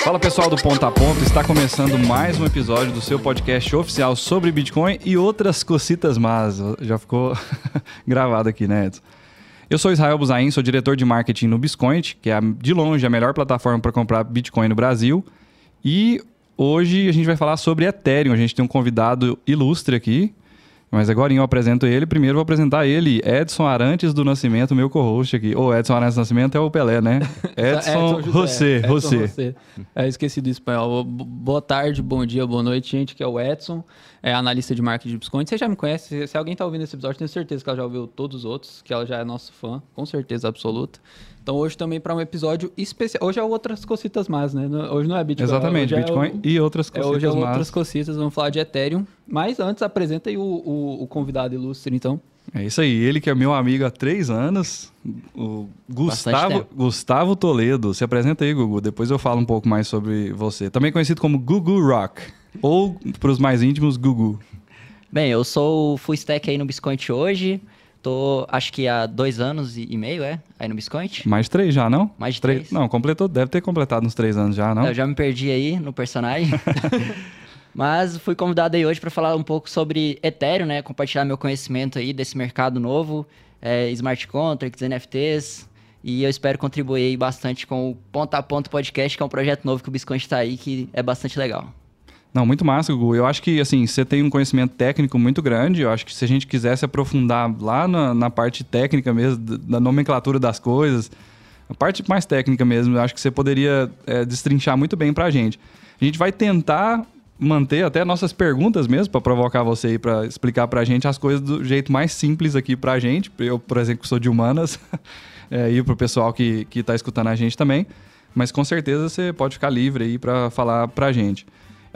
Fala pessoal do Ponto a Ponto, está começando mais um episódio do seu podcast oficial sobre Bitcoin e outras cocitas más. Já ficou gravado aqui, né, Edson? Eu sou Israel Buzain, sou diretor de marketing no Biscoint, que é de longe a melhor plataforma para comprar Bitcoin no Brasil. E hoje a gente vai falar sobre Ethereum. A gente tem um convidado ilustre aqui, mas agora eu apresento ele. Primeiro vou apresentar ele, Edson Arantes do Nascimento, meu co-host aqui. Ô, Edson Arantes do Nascimento é o Pelé, né? Edson, você, você. É, esqueci do espanhol. Boa tarde, bom dia, boa noite, gente, que é o Edson, é analista de marketing de Biscoint. Você já me conhece, se alguém está ouvindo esse episódio, tenho certeza que ela já ouviu todos os outros, que ela já é nosso fã, com certeza absoluta. Então hoje também para um episódio especial. Hoje é outras cocitas mais, né? Hoje não é Bitcoin. Exatamente, é Bitcoin o... e outras cocitas. É, hoje é outras cocitas, vamos falar de Ethereum. Mas antes apresenta aí o, o, o, convidado ilustre, então. É isso aí, ele que é meu amigo há três anos, o Gustavo, Gustavo Toledo. Se apresenta aí, Gugu. Depois eu falo um pouco mais sobre você. Também conhecido como Gugu Rock. Ou, para os mais íntimos, Gugu. Bem, eu sou o full stack aí no Biscoint hoje. Tô, acho que há dois anos e meio, é? Aí no Biscoint. Mais três já, não? Mais de três. três. Não, completou, deve ter completado uns três anos já, não? Eu já me perdi aí no personagem. Mas fui convidado aí hoje para falar um pouco sobre Ethereum, né? Compartilhar meu conhecimento aí desse mercado novo, é, smart contracts, NFTs. E eu espero contribuir bastante com o Ponta a Ponto Podcast, que é um projeto novo que o Biscoint está aí, que é bastante legal. Não, muito massa, Gugu. Eu acho que, assim, você tem um conhecimento técnico muito grande. Eu acho que se a gente quisesse aprofundar lá na, na parte técnica mesmo, da nomenclatura das coisas, a parte mais técnica mesmo, eu acho que você poderia é, destrinchar muito bem pra gente. A gente vai tentar manter até nossas perguntas mesmo, para provocar você aí, para explicar pra gente as coisas do jeito mais simples aqui pra gente. Eu, por exemplo, sou de humanas, é, e pro pessoal que, que tá escutando a gente também. Mas com certeza você pode ficar livre aí para falar pra gente.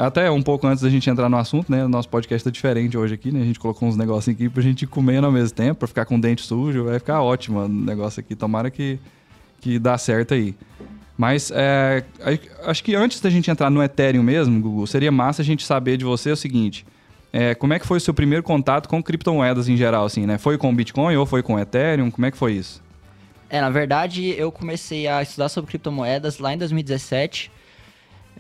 Até um pouco antes da gente entrar no assunto, né? O nosso podcast é diferente hoje aqui, né? A gente colocou uns negocinhos aqui pra gente ir comendo ao mesmo tempo, pra ficar com o dente sujo. Vai ficar ótimo o negócio aqui. Tomara que, que dá certo aí. Mas é, acho que antes da gente entrar no Ethereum mesmo, Google, seria massa a gente saber de você o seguinte. É, como é que foi o seu primeiro contato com criptomoedas em geral, assim, né? Foi com Bitcoin ou foi com Ethereum? Como é que foi isso? É, na verdade, eu comecei a estudar sobre criptomoedas lá em 2017.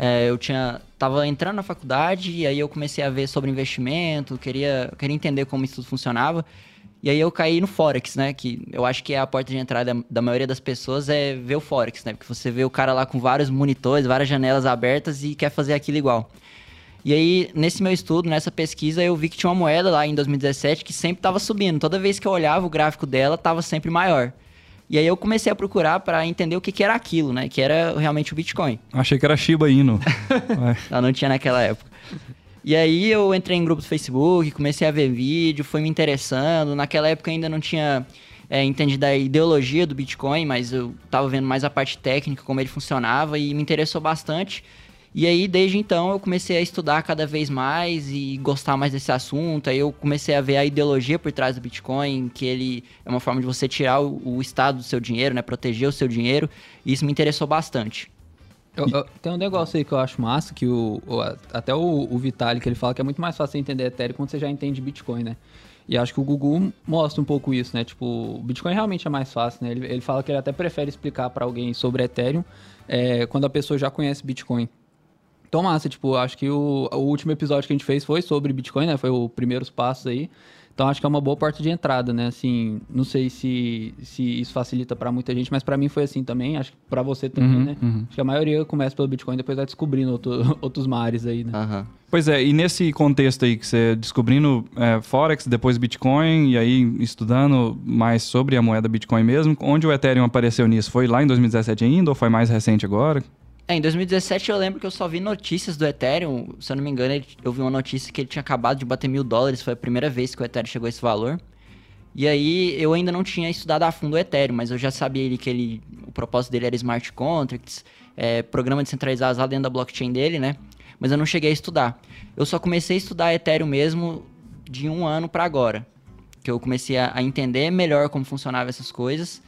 É, eu tinha tava entrando na faculdade e aí eu comecei a ver sobre investimento, queria, queria entender como isso tudo funcionava. E aí eu caí no Forex, né? Que eu acho que é a porta de entrada da maioria das pessoas é ver o Forex, né? Porque você vê o cara lá com vários monitores, várias janelas abertas e quer fazer aquilo igual. E aí, nesse meu estudo, nessa pesquisa, eu vi que tinha uma moeda lá em 2017 que sempre estava subindo. Toda vez que eu olhava o gráfico dela, estava sempre maior. E aí eu comecei a procurar para entender o que, que era aquilo, né? Que era realmente o Bitcoin. Achei que era Shiba Inu. não, não tinha naquela época. E aí eu entrei em grupo do Facebook, comecei a ver vídeo, fui me interessando. Naquela época ainda não tinha é, entendido a ideologia do Bitcoin, mas eu estava vendo mais a parte técnica, como ele funcionava, e me interessou bastante. E aí, desde então, eu comecei a estudar cada vez mais e gostar mais desse assunto. Aí eu comecei a ver a ideologia por trás do Bitcoin, que ele é uma forma de você tirar o, o estado do seu dinheiro, né? Proteger o seu dinheiro. E isso me interessou bastante. Eu, eu, tem um negócio aí que eu acho massa, que o, o até o, o Vitalik, ele fala que é muito mais fácil entender Ethereum quando você já entende Bitcoin, né? E acho que o Google mostra um pouco isso, né? Tipo, o Bitcoin realmente é mais fácil, né? Ele, ele fala que ele até prefere explicar para alguém sobre Ethereum é, quando a pessoa já conhece Bitcoin. Então, massa, tipo, acho que o, o último episódio que a gente fez foi sobre Bitcoin, né? Foi o primeiros passos aí. Então acho que é uma boa porta de entrada, né? Assim, não sei se, se isso facilita para muita gente, mas para mim foi assim também. Acho que para você também, uhum, né? Uhum. Acho que a maioria começa pelo Bitcoin, depois vai descobrindo outro, outros mares aí, né? Uhum. Pois é, e nesse contexto aí que você descobrindo é, Forex, depois Bitcoin, e aí estudando mais sobre a moeda Bitcoin mesmo, onde o Ethereum apareceu nisso? Foi lá em 2017 ainda ou foi mais recente agora? É, em 2017 eu lembro que eu só vi notícias do Ethereum. Se eu não me engano, eu vi uma notícia que ele tinha acabado de bater mil dólares. Foi a primeira vez que o Ethereum chegou a esse valor. E aí eu ainda não tinha estudado a fundo o Ethereum, mas eu já sabia ele, que ele, o propósito dele era smart contracts, é, programa descentralizado dentro da blockchain dele, né? Mas eu não cheguei a estudar. Eu só comecei a estudar Ethereum mesmo de um ano para agora. Que eu comecei a entender melhor como funcionavam essas coisas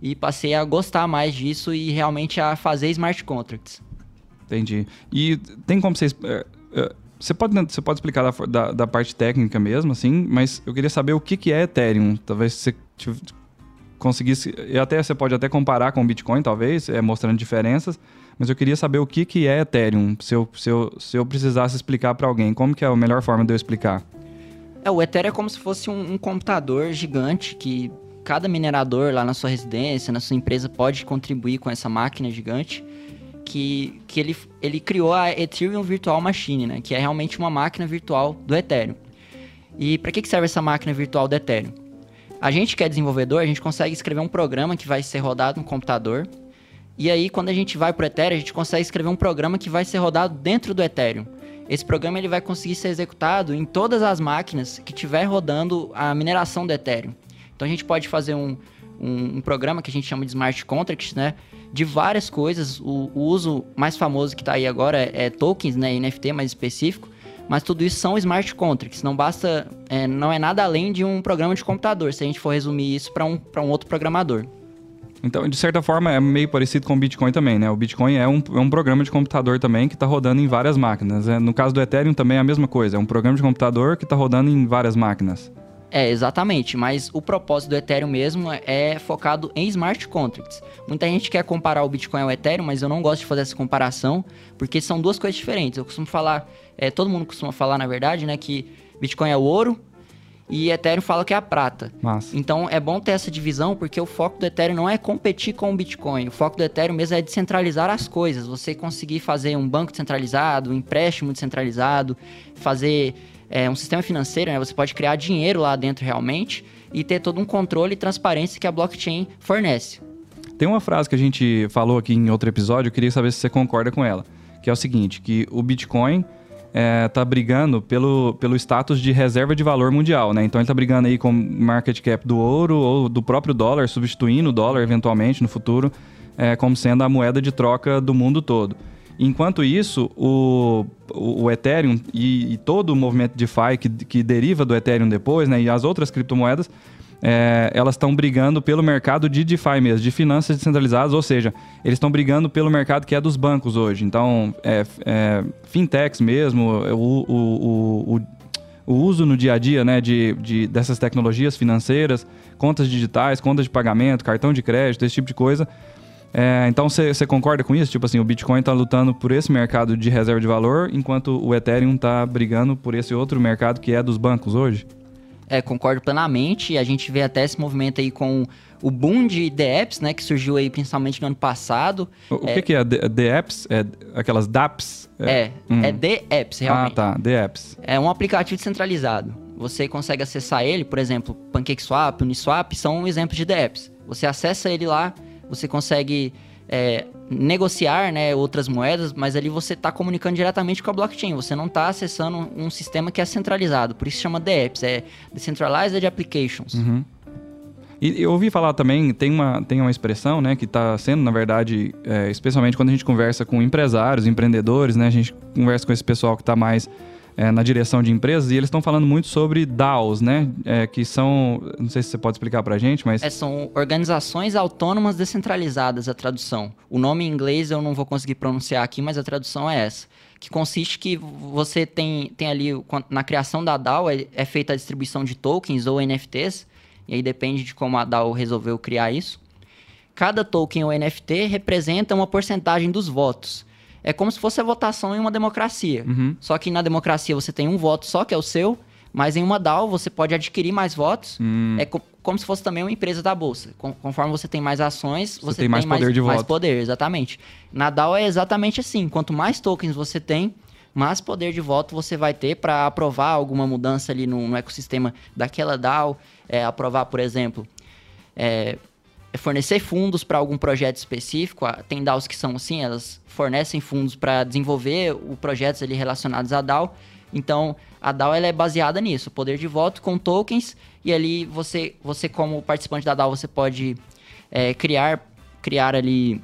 e passei a gostar mais disso e realmente a fazer smart contracts. Entendi. E tem como vocês. É, é, você pode, você pode explicar da, da, da, parte técnica mesmo, assim, mas eu queria saber o que, que é Ethereum. Talvez você conseguisse, e até você pode até comparar com o Bitcoin, talvez, é, mostrando diferenças, mas eu queria saber o que, que é Ethereum, se eu, se eu, se eu precisasse explicar para alguém, como que é a melhor forma de eu explicar? É, o Ethereum é como se fosse um, um computador gigante que cada minerador lá na sua residência, na sua empresa, pode contribuir com essa máquina gigante. Que, que ele, ele criou a Ethereum Virtual Machine, né? Que é realmente uma máquina virtual do Ethereum. E para que, serve essa máquina virtual do Ethereum? A gente que é desenvolvedor, a gente consegue escrever um programa que vai ser rodado no computador. E aí, quando a gente vai para o Ethereum, a gente consegue escrever um programa que vai ser rodado dentro do Ethereum. Esse programa ele vai conseguir ser executado em todas as máquinas que estiver rodando a mineração do Ethereum. Então a gente pode fazer um, um, um programa que a gente chama de smart contracts, né? De várias coisas. O, o uso mais famoso que está aí agora é, é, tokens, né? NFT mais específico. Mas tudo isso são smart contracts. Não basta, é, não é nada além de um programa de computador. Se a gente for resumir isso para um, um outro programador. Então, de certa forma, é meio parecido com o Bitcoin também, né? O Bitcoin é um, é um programa de computador também que está rodando em várias máquinas. Né? No caso do Ethereum também é a mesma coisa. É um programa de computador que está rodando em várias máquinas. É, exatamente, mas o propósito do Ethereum mesmo é focado em smart contracts. Muita gente quer comparar o Bitcoin ao Ethereum, mas eu não gosto de fazer essa comparação, porque são duas coisas diferentes. Eu costumo falar, é, todo mundo costuma falar, na verdade, né, que Bitcoin é o ouro e Ethereum fala que é a prata. Massa. Então é bom ter essa divisão, porque o foco do Ethereum não é competir com o Bitcoin. O foco do Ethereum mesmo é descentralizar as coisas. Você conseguir fazer um banco descentralizado, um empréstimo descentralizado, fazer é, um sistema financeiro, né? Você pode criar dinheiro lá dentro realmente e ter todo um controle e transparência que a blockchain fornece. Tem uma frase que a gente falou aqui em outro episódio, eu queria saber se você concorda com ela, que é o seguinte, que o Bitcoin está é, tá brigando pelo, pelo status de reserva de valor mundial, né? Então ele está brigando aí com o market cap do ouro ou do próprio dólar, substituindo o dólar eventualmente no futuro, é, como sendo a moeda de troca do mundo todo. Enquanto isso, o, o, Ethereum e, e, todo o movimento DeFi que, que deriva do Ethereum depois, né, e as outras criptomoedas, é, elas estão brigando pelo mercado de DeFi mesmo, de finanças descentralizadas, ou seja, eles estão brigando pelo mercado que é dos bancos hoje. Então, é, é, fintechs mesmo, o, o, o, o, uso no dia a dia né, de, de, dessas tecnologias financeiras, contas digitais, contas de pagamento, cartão de crédito, esse tipo de coisa, é, então você concorda com isso? Tipo assim, o Bitcoin está lutando por esse mercado de reserva de valor, enquanto o Ethereum está brigando por esse outro mercado que é dos bancos hoje? É, concordo plenamente. A gente vê até esse movimento aí com o boom de DApps, né, que surgiu aí principalmente no ano passado. O, é... que, que é DApps? É aquelas DApps? É, é, hum. é DApps, realmente. Ah, tá, DApps. É um aplicativo descentralizado. Você consegue acessar ele, por exemplo, PancakeSwap, Uniswap, são exemplos de DApps. Você acessa ele lá, você consegue é, negociar né, outras moedas, mas ali você está comunicando diretamente com a blockchain. Você não está acessando um sistema que é centralizado. Por isso chama DApps, é Decentralized Applications. Uhum. E eu ouvi falar também, tem uma, tem uma expressão, né, que está sendo, na verdade, é, especialmente quando a gente conversa com empresários, empreendedores, né, a gente conversa com esse pessoal que está mais é, na direção de empresas e eles estão falando muito sobre DAOs, né? É, que são, não sei se você pode explicar para gente, mas é, são organizações autônomas descentralizadas. A tradução. O nome em inglês eu não vou conseguir pronunciar aqui, mas a tradução é essa. Que consiste que você tem, tem ali na criação da DAO é, é feita a distribuição de tokens ou NFTs e aí depende de como a DAO resolveu criar isso. Cada token ou NFT representa uma porcentagem dos votos é como se fosse a votação em uma democracia. Uhum. Só que na democracia você tem um voto só, que é o seu, mas em uma DAO você pode adquirir mais votos. Hum. É co como se fosse também uma empresa da bolsa. Com conforme você tem mais ações, você, você tem, mais, mais poder de mais voto. poder, exatamente. Na DAO é exatamente assim. Quanto mais tokens você tem, mais poder de voto você vai ter para aprovar alguma mudança ali no, no ecossistema daquela DAO. É, aprovar, por exemplo, é fornecer fundos para algum projeto específico. Tem DAOs que são assim, elas fornecem fundos para desenvolver o projetos ali relacionados à DAO. Então, a DAO ela é baseada nisso, poder de voto com tokens e ali você, você como participante da DAO, você pode é, criar, criar ali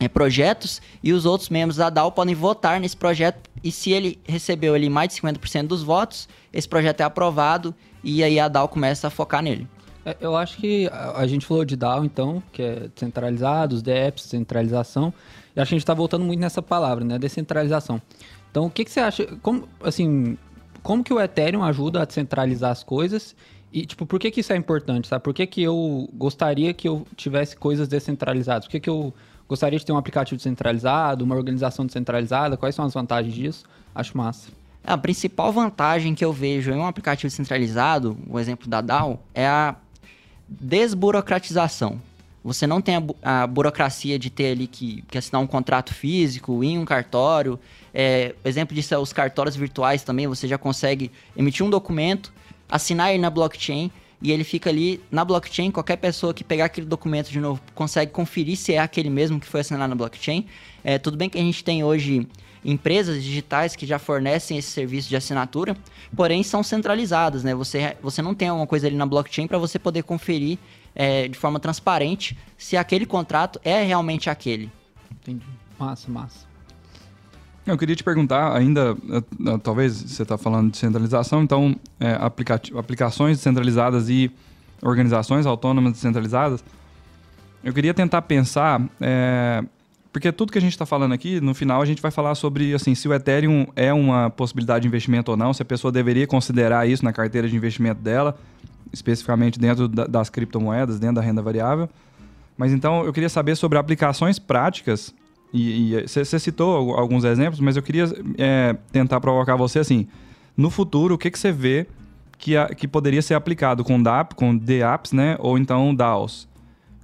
é, projetos e os outros membros da DAO podem votar nesse projeto e se ele recebeu ali mais de 50% dos votos, esse projeto é aprovado e aí a DAO começa a focar nele. É, eu acho que a, gente falou de DAO, então, que é centralizado, os DApps, centralização. E acho que a gente está voltando muito nessa palavra, né? Descentralização. Então, o que, que você acha? Como, assim, como que o Ethereum ajuda a descentralizar as coisas? E, tipo, por que, que isso é importante, sabe? Por que, que eu gostaria que eu tivesse coisas descentralizadas? Por que, que eu gostaria de ter um aplicativo descentralizado, uma organização descentralizada? Quais são as vantagens disso? Acho massa. A principal vantagem que eu vejo em um aplicativo descentralizado, o exemplo da DAO, é a desburocratização. Você não tem a, a burocracia de ter ali que, que, assinar um contrato físico, em um cartório. É, exemplo disso é os cartórios virtuais também. Você já consegue emitir um documento, assinar ele na blockchain e ele fica ali na blockchain. Qualquer pessoa que pegar aquele documento de novo consegue conferir se é aquele mesmo que foi assinado na blockchain. É, tudo bem que a gente tem hoje empresas digitais que já fornecem esse serviço de assinatura, porém são centralizadas, né? Você, você não tem alguma coisa ali na blockchain para você poder conferir é, de forma transparente se aquele contrato é realmente aquele. Entendi. Massa, massa. Eu queria te perguntar ainda, eh, talvez você está falando de centralização, então é, aplica aplicações descentralizadas e organizações autônomas descentralizadas. Eu queria tentar pensar é, porque tudo que a gente está falando aqui, no final, a gente vai falar sobre assim, se o Ethereum é uma possibilidade de investimento ou não, se a pessoa deveria considerar isso na carteira de investimento dela, especificamente dentro da, das criptomoedas, dentro da renda variável. Mas então eu queria saber sobre aplicações práticas, e você citou alguns exemplos, mas eu queria é, tentar provocar você assim. No futuro, o que você vê que, a, que poderia ser aplicado com DApp, com DApps, né? Ou então DAOs?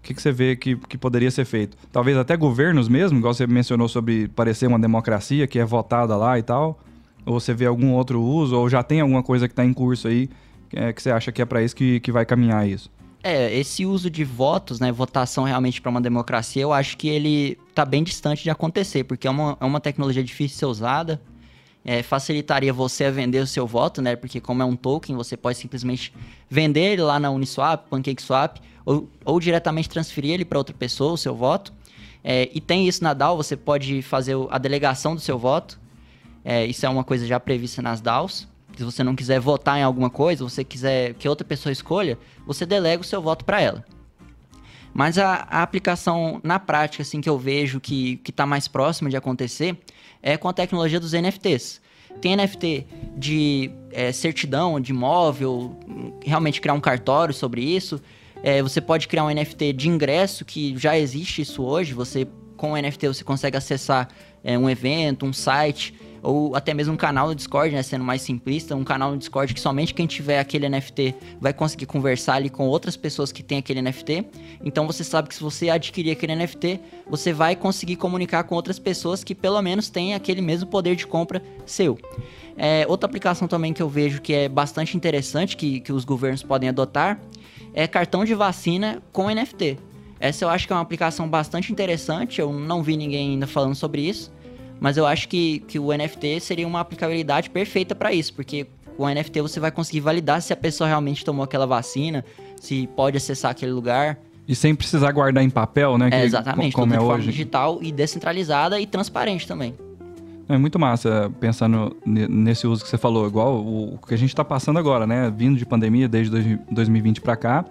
Que, que você vê que, que poderia ser feito? Talvez até governos mesmo, igual você mencionou sobre parecer uma democracia que é votada lá e tal? Ou você vê algum outro uso? Ou já tem alguma coisa que está em curso aí é, que você acha que é para isso que, que vai caminhar isso? É, esse uso de votos, né, votação realmente para uma democracia, eu acho que ele está bem distante de acontecer, porque é uma, é uma tecnologia difícil de ser usada, é, facilitaria você a vender o seu voto, né, porque como é um token, você pode simplesmente vender ele lá na Uniswap, PancakeSwap, ou, ou diretamente transferir ele para outra pessoa, o seu voto. É, e tem isso na DAO, você pode fazer a delegação do seu voto. É, isso é uma coisa já prevista nas DAOs. Se você não quiser votar em alguma coisa, você quiser que outra pessoa escolha, você delega o seu voto para ela. Mas a, a, aplicação na prática, assim, que eu vejo que está mais próxima de acontecer é com a tecnologia dos NFTs. Tem NFT de é, certidão, de imóvel, realmente criar um cartório sobre isso. É, você pode criar um NFT de ingresso, que já existe isso hoje. Você, com o NFT, você consegue acessar é, um evento, um site, ou até mesmo um canal no Discord, né? Sendo mais simplista, um canal no Discord que somente quem tiver aquele NFT vai conseguir conversar ali com outras pessoas que têm aquele NFT. Então você sabe que se você adquirir aquele NFT, você vai conseguir comunicar com outras pessoas que pelo menos têm aquele mesmo poder de compra seu. É, outra aplicação também que eu vejo que é bastante interessante, que, que os governos podem adotar, é cartão de vacina com NFT. Essa eu acho que é uma aplicação bastante interessante, eu não vi ninguém ainda falando sobre isso, mas eu acho que, que o NFT seria uma aplicabilidade perfeita para isso, porque com o NFT você vai conseguir validar se a pessoa realmente tomou aquela vacina, se pode acessar aquele lugar. E sem precisar guardar em papel, né? É, exatamente, como é hoje. digital e descentralizada e transparente também. É muito massa pensando nesse uso que você falou, igual o que a gente está passando agora, né? Vindo de pandemia desde 2020 para cá,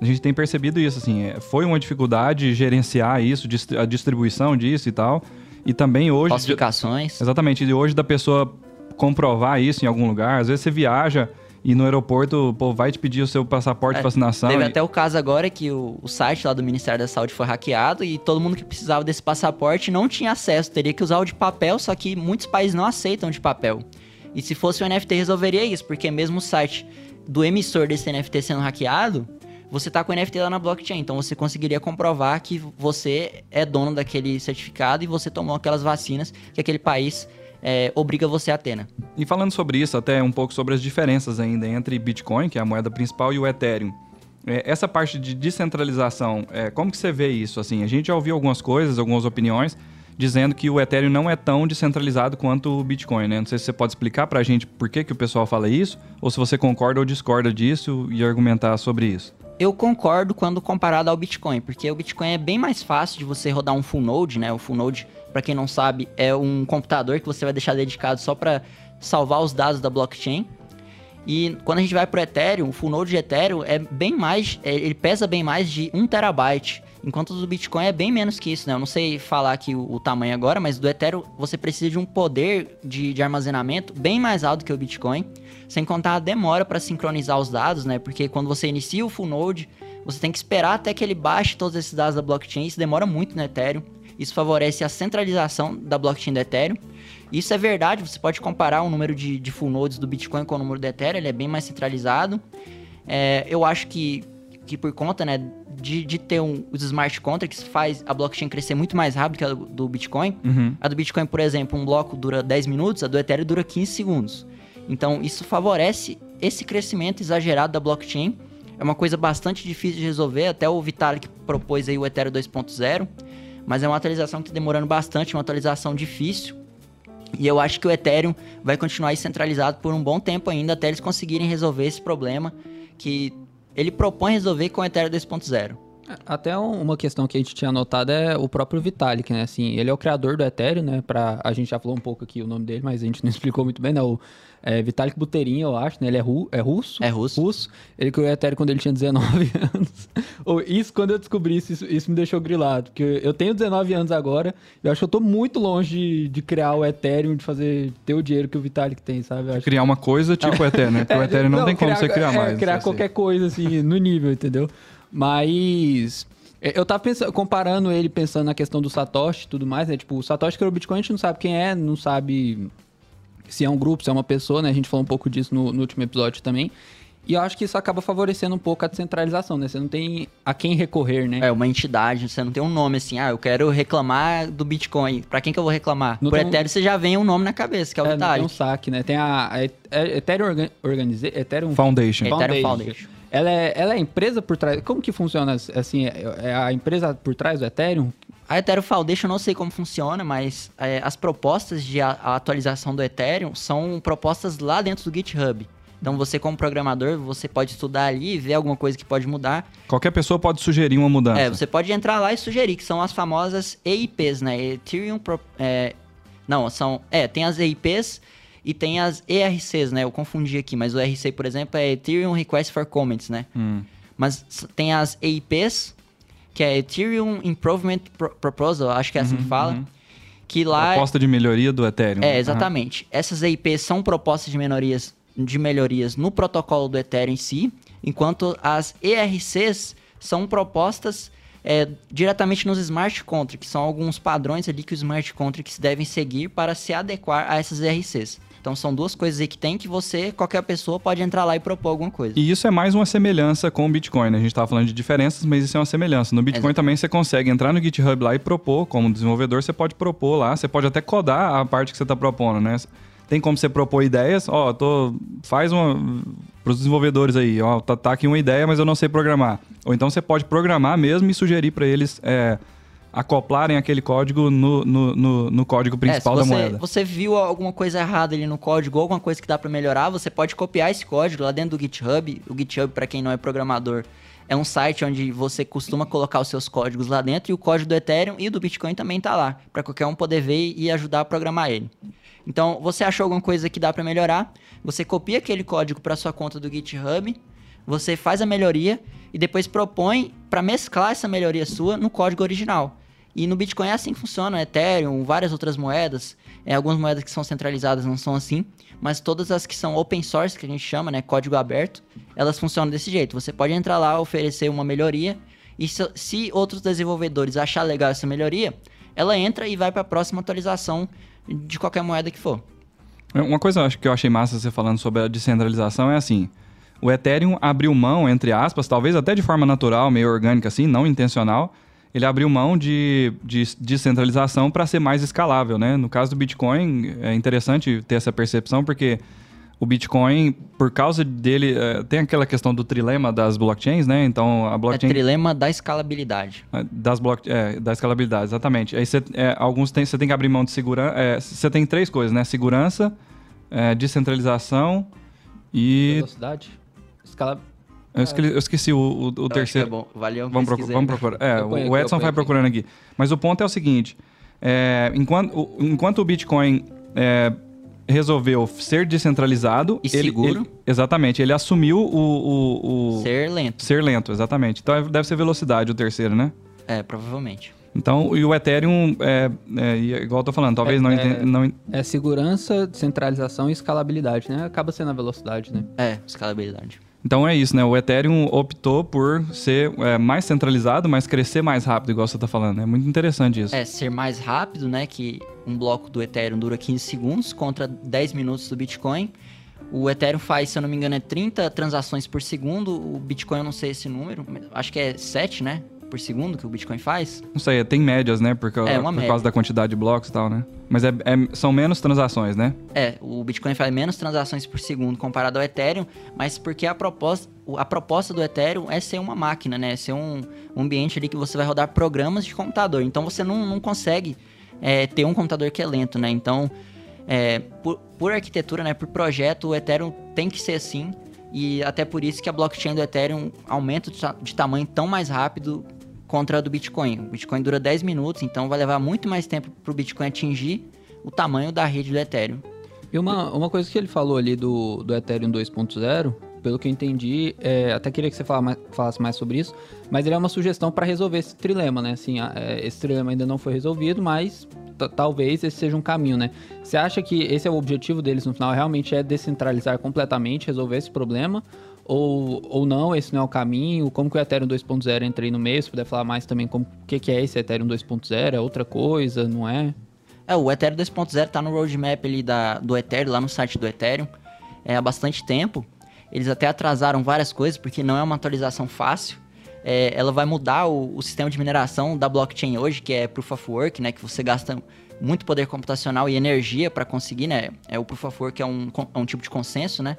a gente tem percebido isso, assim, é, foi uma dificuldade gerenciar isso, a distribuição disso e tal. E também hoje. Falsificações. Exatamente. E hoje da pessoa comprovar isso em algum lugar. Às vezes você viaja e no aeroporto, pô, vai te pedir o seu passaporte é, de vacinação. Teve e... até o caso agora que o, o, site lá do Ministério da Saúde foi hackeado e todo mundo que precisava desse passaporte não tinha acesso, teria que usar o de papel, só que muitos países não aceitam de papel. E se fosse o NFT resolveria isso, porque mesmo o site do emissor desse NFT sendo hackeado, você tá com o NFT lá na blockchain, então você conseguiria comprovar que você é dono daquele certificado e você tomou aquelas vacinas que aquele país é, obriga você a ter, né? E falando sobre isso, até um pouco sobre as diferenças ainda entre Bitcoin, que é a moeda principal, e o Ethereum. É, essa parte de descentralização, é, como que você vê isso? Assim, a gente já ouviu algumas coisas, algumas opiniões, dizendo que o Ethereum não é tão descentralizado quanto o Bitcoin, né? Não sei se você pode explicar para a gente por que, que o pessoal fala isso, ou se você concorda ou discorda disso e argumentar sobre isso. Eu concordo quando comparado ao Bitcoin, porque o Bitcoin é bem mais fácil de você rodar um full node, né? O full node para quem não sabe, é um computador que você vai deixar dedicado só para salvar os dados da blockchain. E quando a gente vai para o Ethereum, o full node de Ethereum é bem mais, é, ele pesa bem mais de 1 terabyte. Enquanto do Bitcoin é bem menos que isso, né? Eu não sei falar aqui o, o tamanho agora, mas do Ethereum você precisa de um poder de, de armazenamento bem mais alto que o Bitcoin. Sem contar a demora para sincronizar os dados, né? Porque quando você inicia o full node, você tem que esperar até que ele baixe todos esses dados da blockchain. Isso demora muito no Ethereum. Isso favorece a centralização da blockchain do Ethereum. Isso é verdade, você pode comparar o número de, de full nodes do Bitcoin com o número do Ethereum, ele é bem mais centralizado. É, eu acho que, que por conta né, de, de ter um, os smart contracts faz a blockchain crescer muito mais rápido que a do, do Bitcoin. Uhum. A do Bitcoin, por exemplo, um bloco dura 10 minutos, a do Ethereum dura 15 segundos. Então, isso favorece esse crescimento exagerado da blockchain. É uma coisa bastante difícil de resolver, até o Vitalik propôs aí o Ethereum 2.0, mas é uma atualização que está demorando bastante, uma atualização difícil. E eu acho que o Ethereum vai continuar centralizado por um bom tempo ainda, até eles conseguirem resolver esse problema que ele propõe resolver com o Ethereum 2.0. Até um- uma questão que a gente tinha notado é o próprio Vitalik, né? Assim, ele é o criador do Ethereum, né? Pra, a gente já falou um pouco aqui o nome dele, mas a gente não explicou muito bem, né? O é, Vitalik Buterin, eu acho, né? Ele é, ru, é russo? É russo. Russo. Ele criou o Ethereum quando ele tinha 19 anos. Ou isso, quando eu descobri isso, isso, isso me deixou grilado. Porque eu tenho 19 anos agora, e eu acho que eu tô muito longe de, de criar o Ethereum, de fazer, ter o dinheiro que o Vitalik tem, sabe? Eu acho Criar uma coisa tipo o Ethereum, né? Porque o é, Ethereum não, tem como você criar é, mais. criar assim. qualquer coisa, assim, no nível, entendeu? Mas. é, Eu tava pensando, comparando ele, pensando na questão do Satoshi e tudo mais, né? Tipo, o Satoshi criou o Bitcoin, a gente não sabe quem é, não sabe se é um grupo, se é uma pessoa, né? A gente falou um pouco disso no, no último episódio também. E eu acho que isso acaba favorecendo um pouco a descentralização, né? Você não tem a quem recorrer, né? É uma entidade, você não tem um nome assim, ah, eu quero reclamar do Bitcoin. Pra quem que eu vou reclamar? Não Por tem um- Ethereum você já vem um nome na cabeça, que é o É, não tem Vitalik. um saque, né? Tem a, a Et- Ethereum. Ethereum Foundation. Ethereum Foundation. Ela é, ela é a empresa por trás. Como que funciona assim? É, é a empresa por trás do Ethereum? A Ethereum Foundation eu não sei como funciona, mas é, as propostas de a, a atualização do Ethereum são propostas lá dentro do GitHub. Então você como programador, você pode estudar ali e ver alguma coisa que pode mudar. Qualquer pessoa pode sugerir uma mudança. É, você pode entrar lá e sugerir, que são as famosas EIPs, né? Ethereum... Pro- é, não, são... É, tem as EIPs e tem as ERCs, né? Eu confundi aqui, mas o ERC, por exemplo, é Ethereum Request for Comments, né? Hum. Mas tem as EIPs, que é Ethereum Improvement Pro- Proposal, acho que é assim que fala. uhum. Que lá... Proposta de melhoria do Ethereum. É, exatamente. Essas EIPs são propostas de melhorias, de melhorias no protocolo do Ethereum em si, enquanto as ERCs são propostas é, diretamente nos smart contracts, que são alguns padrões ali que os smart contracts devem seguir para se adequar a essas ERCs. Então são duas coisas aí que tem que você, qualquer pessoa, pode entrar lá e propor alguma coisa. E isso é mais uma semelhança com o Bitcoin, né? A gente estava falando de diferenças, mas isso é uma semelhança. No Bitcoin Exato. também você consegue entrar no GitHub lá e propor, como desenvolvedor, você pode propor lá, você pode até codar a parte que você está propondo, né? Tem como você propor ideias, ó, tô, faz uma para os desenvolvedores aí, ó, tá, tá aqui uma ideia, mas eu não sei programar. Ou então você pode programar mesmo e sugerir para eles é, acoplarem aquele código no, no, no, no código principal É, se da você, moeda. você viu alguma coisa errada ali no código, ou alguma coisa que dá para melhorar, você pode copiar esse código lá dentro do GitHub. O GitHub, para quem não é programador, é um site onde você costuma colocar os seus códigos lá dentro e o código do Ethereum e do Bitcoin também tá lá, para qualquer um poder ver e ajudar a programar ele. Então, você achou alguma coisa que dá para melhorar, você copia aquele código para sua conta do GitHub, você faz a melhoria e depois propõe para mesclar essa melhoria sua no código original. E no Bitcoin é assim que funciona, Ethereum, várias outras moedas, é, algumas moedas que são centralizadas não são assim, mas todas as que são open source, que a gente chama, né, código aberto, elas funcionam desse jeito. Você pode entrar lá, oferecer uma melhoria, e se, se outros desenvolvedores achar legal essa melhoria, ela entra e vai para a próxima atualização de qualquer moeda que for. Uma coisa que eu achei massa você falando sobre a descentralização é assim: o Ethereum abriu mão, entre aspas, talvez até de forma natural, meio orgânica assim, não intencional, ele abriu mão de, de descentralização para ser mais escalável, né? No caso do Bitcoin, é interessante ter essa percepção, porque o Bitcoin, por causa dele, é, tem aquela questão do trilema das blockchains, né? Então a É blockchain trilema da escalabilidade. das block, é, da escalabilidade, exatamente. Aí você, é, alguns tem, você tem que abrir mão de segurança. você tem três coisas, né? Segurança, é, descentralização e. Velocidade? Escala... Eu esqueci, eu esqueci o, o- o Eu acho que terceiro. É bom. Valeu, Vamos, procu- pesquisei. vamos procurar. É, o aqui, Edson vai aqui. procurando aqui. Mas o ponto é o seguinte: é, enquanto, o, enquanto o Bitcoin é, resolveu ser descentralizado. E ele- seguro. ele- exatamente. Ele assumiu o. o- o- Ser lento. ser lento, exatamente. Então é- deve ser velocidade o terceiro, né? É, provavelmente. Então, e o Ethereum, é, é, igual eu tô falando, talvez é, não, é, não... É segurança, descentralização e escalabilidade, né? Acaba sendo a velocidade, né? É, escalabilidade. Então é isso, né? O Ethereum optou por ser é, mais centralizado, mas crescer mais rápido, igual você está falando. É muito interessante isso. É, ser mais rápido, né? Que um bloco do Ethereum dura 15 segundos contra 10 minutos do Bitcoin. O Ethereum faz, se eu não me engano, é 30 transações por segundo. O Bitcoin, eu não sei esse número, acho que é 7, né? Por segundo que o Bitcoin faz? Não sei, tem médias, né? Por, é, por média. causa da quantidade de blocos e tal, né? Mas é, é, são menos transações, né? É, o Bitcoin faz menos transações por segundo comparado ao Ethereum, mas porque a proposta, a proposta do Ethereum é ser uma máquina, né? É ser um, um ambiente ali que você vai rodar programas de computador. Então você não, não consegue é, ter um computador que é lento, né? Então, é, por, por arquitetura, né? Por projeto, o Ethereum tem que ser assim. E até por isso que a blockchain do Ethereum aumenta de tamanho tão mais rápido contra a do Bitcoin. O Bitcoin dura 10 minutos, então vai levar muito mais tempo para o Bitcoin atingir o tamanho da rede do Ethereum. E uma, uma coisa que ele falou ali do, do Ethereum 2.0, pelo que eu entendi, é, até queria que você falasse mais, sobre isso, mas ele é uma sugestão para resolver esse trilema, né? Assim, é, esse trilema ainda não foi resolvido, mas talvez esse seja um caminho, né? Você acha que esse é o objetivo deles no final, realmente é descentralizar completamente, resolver esse problema? Ou, ou não, esse não é o caminho? Como que o Ethereum 2.0 entra aí no meio? Se puder falar mais também como o que, que é esse Ethereum 2.0? É outra coisa, não é? É, o Ethereum 2.0 está no roadmap ali da, do Ethereum, lá no site do Ethereum, é, há bastante tempo. Eles até atrasaram várias coisas, porque não é uma atualização fácil. É, ela vai mudar o, o, sistema de mineração da blockchain hoje, que é Proof of Work, né? Que você gasta muito poder computacional e energia para conseguir, né? É, o Proof of Work é um, é um tipo de consenso, né?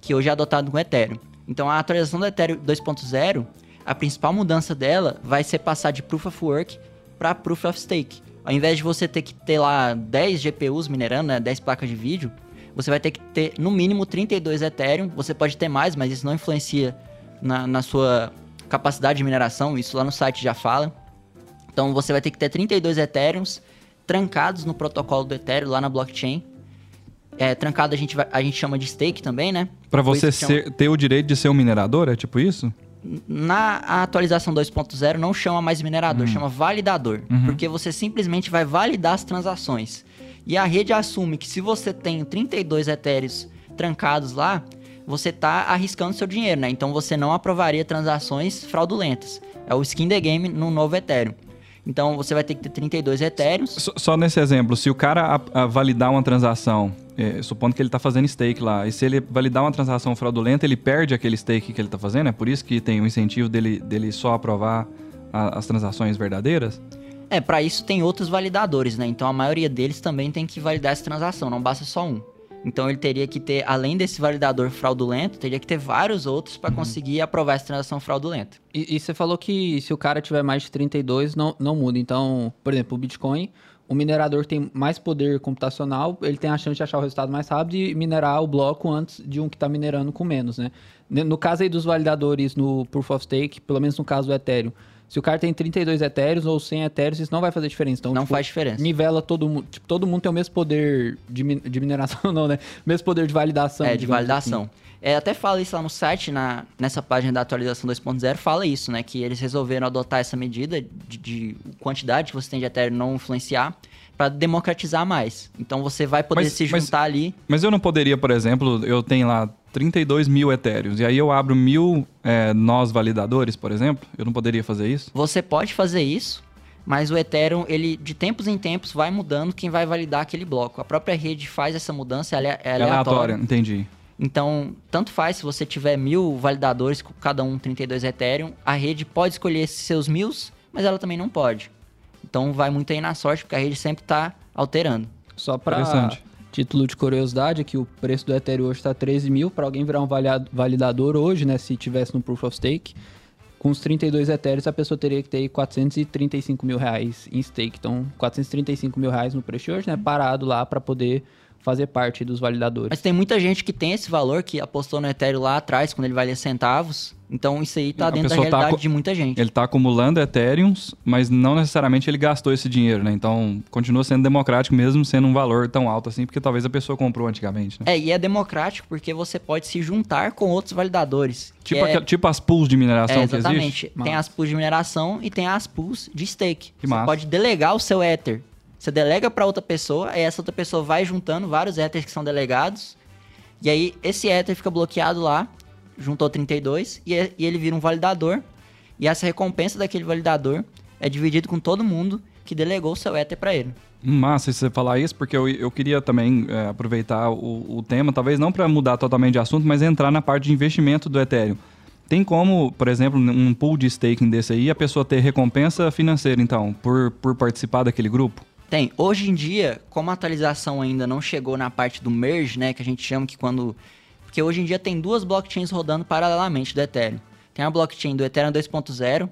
Que hoje é adotado com Ethereum. Então a atualização do Ethereum 2.0, a principal mudança dela vai ser passar de Proof of Work para Proof of Stake. Ao invés de você ter que ter lá 10 GPUs minerando, né, 10 placas de vídeo, você vai ter que ter no mínimo 32 Ethereum. Você pode ter mais, mas isso não influencia na, na sua capacidade de mineração, isso lá no site já fala. Então você vai ter que ter 32 Ethereums trancados no protocolo do Ethereum lá na blockchain é, trancado a gente, vai, a gente chama de stake também, né? Para você ser, chama... ter o direito de ser um minerador, é tipo isso? Na atualização 2.0 não chama mais minerador, uhum. chama validador. Uhum. Porque você simplesmente vai validar as transações. E a rede assume que se você tem 32 etéreos trancados lá, você está arriscando seu dinheiro, né? Então você não aprovaria transações fraudulentas. É o skin the game no novo Ethereum. Então você vai ter que ter 32 etéreos. Só, só nesse exemplo, se o cara a, a validar uma transação é, supondo que ele está fazendo stake lá, e se ele validar uma transação fraudulenta, ele perde aquele stake que ele está fazendo? É por isso que tem o incentivo dele, dele só aprovar a, as transações verdadeiras? É, para isso tem outros validadores, né? Então a maioria deles também tem que validar essa transação, não basta só um. Então ele teria que ter, além desse validador fraudulento, teria que ter vários outros para uhum. conseguir aprovar essa transação fraudulenta. E, e, você falou que se o cara tiver mais de 32, não, não muda. Então, por exemplo, o Bitcoin, o minerador tem mais poder computacional, ele tem a chance de achar o resultado mais rápido e minerar o bloco antes de um que está minerando com menos, né? No caso aí dos validadores no Proof of Stake, pelo menos no caso do Ethereum, se o cara tem 32 etéreos ou 100 etéreos, isso não vai fazer diferença. Então, não tipo, faz diferença. Nivela todo mundo. Tipo, todo mundo tem o mesmo poder de, de mineração, não, né? O mesmo poder de validação. É, de validação. Assim. É, até fala isso lá no site, na, nessa página da atualização 2.0, fala isso, né? Que eles resolveram adotar essa medida de, de quantidade que você tem de Ethereum não influenciar para democratizar mais. Então você vai poder mas, se juntar mas, ali. Mas eu não poderia, por exemplo, eu tenho lá 32 mil etéreos e aí eu abro mil é, nós validadores, por exemplo. Eu não poderia fazer isso? Você pode fazer isso, mas o Ethereum, ele de tempos em tempos vai mudando quem vai validar aquele bloco. A própria rede faz essa mudança, ela é, é aleatória. aleatória, entendi. Então, tanto faz se você tiver mil validadores, cada um 32 Ethereum, a rede pode escolher seus mil, mas ela também não pode. Então vai muito aí na sorte, porque a rede sempre está alterando. Só para título de curiosidade, que o preço do Ethereum hoje está 13 mil. Para alguém virar um validador hoje, né, se tivesse no Proof of Stake, com os 32 Ethereum a pessoa teria que ter 435 mil reais em stake. Então, 435 mil reais no preço de hoje, né, parado lá para poder fazer parte dos validadores. Mas tem muita gente que tem esse valor, que apostou no Ethereum lá atrás, quando ele valia centavos. Então isso aí tá A dentro da tá realidade co- de muita gente. Ele está acumulando Ethereums, mas não necessariamente ele gastou esse dinheiro, né? Então, continua sendo democrático mesmo sendo um valor tão alto assim, porque talvez a pessoa comprou antigamente, né? É, e é democrático porque você pode se juntar com outros validadores. Tipo, é, tipo as pools de mineração é, que exatamente. existe. Tem as pools de mineração e tem as pools de stake. Que você massa. pode delegar o seu Ether. Você delega para outra pessoa, aí essa outra pessoa vai juntando vários Ethers que são delegados. E aí esse Ether fica bloqueado lá, juntou 32, e, e ele vira um validador. E essa recompensa daquele validador é dividido com todo mundo que delegou o seu Ether para ele. Massa você falar isso, porque eu, eu queria também é, aproveitar o, o tema, talvez não para mudar totalmente de assunto, mas entrar na parte de investimento do Ethereum. Tem como, por exemplo, num pool de staking desse aí, a pessoa ter recompensa financeira, então, por, por participar daquele grupo? Tem. Hoje em dia, como a atualização ainda não chegou na parte do merge, né, que a gente chama que quando porque hoje em dia tem duas blockchains rodando paralelamente do Ethereum. Tem a blockchain do Ethereum 2.0,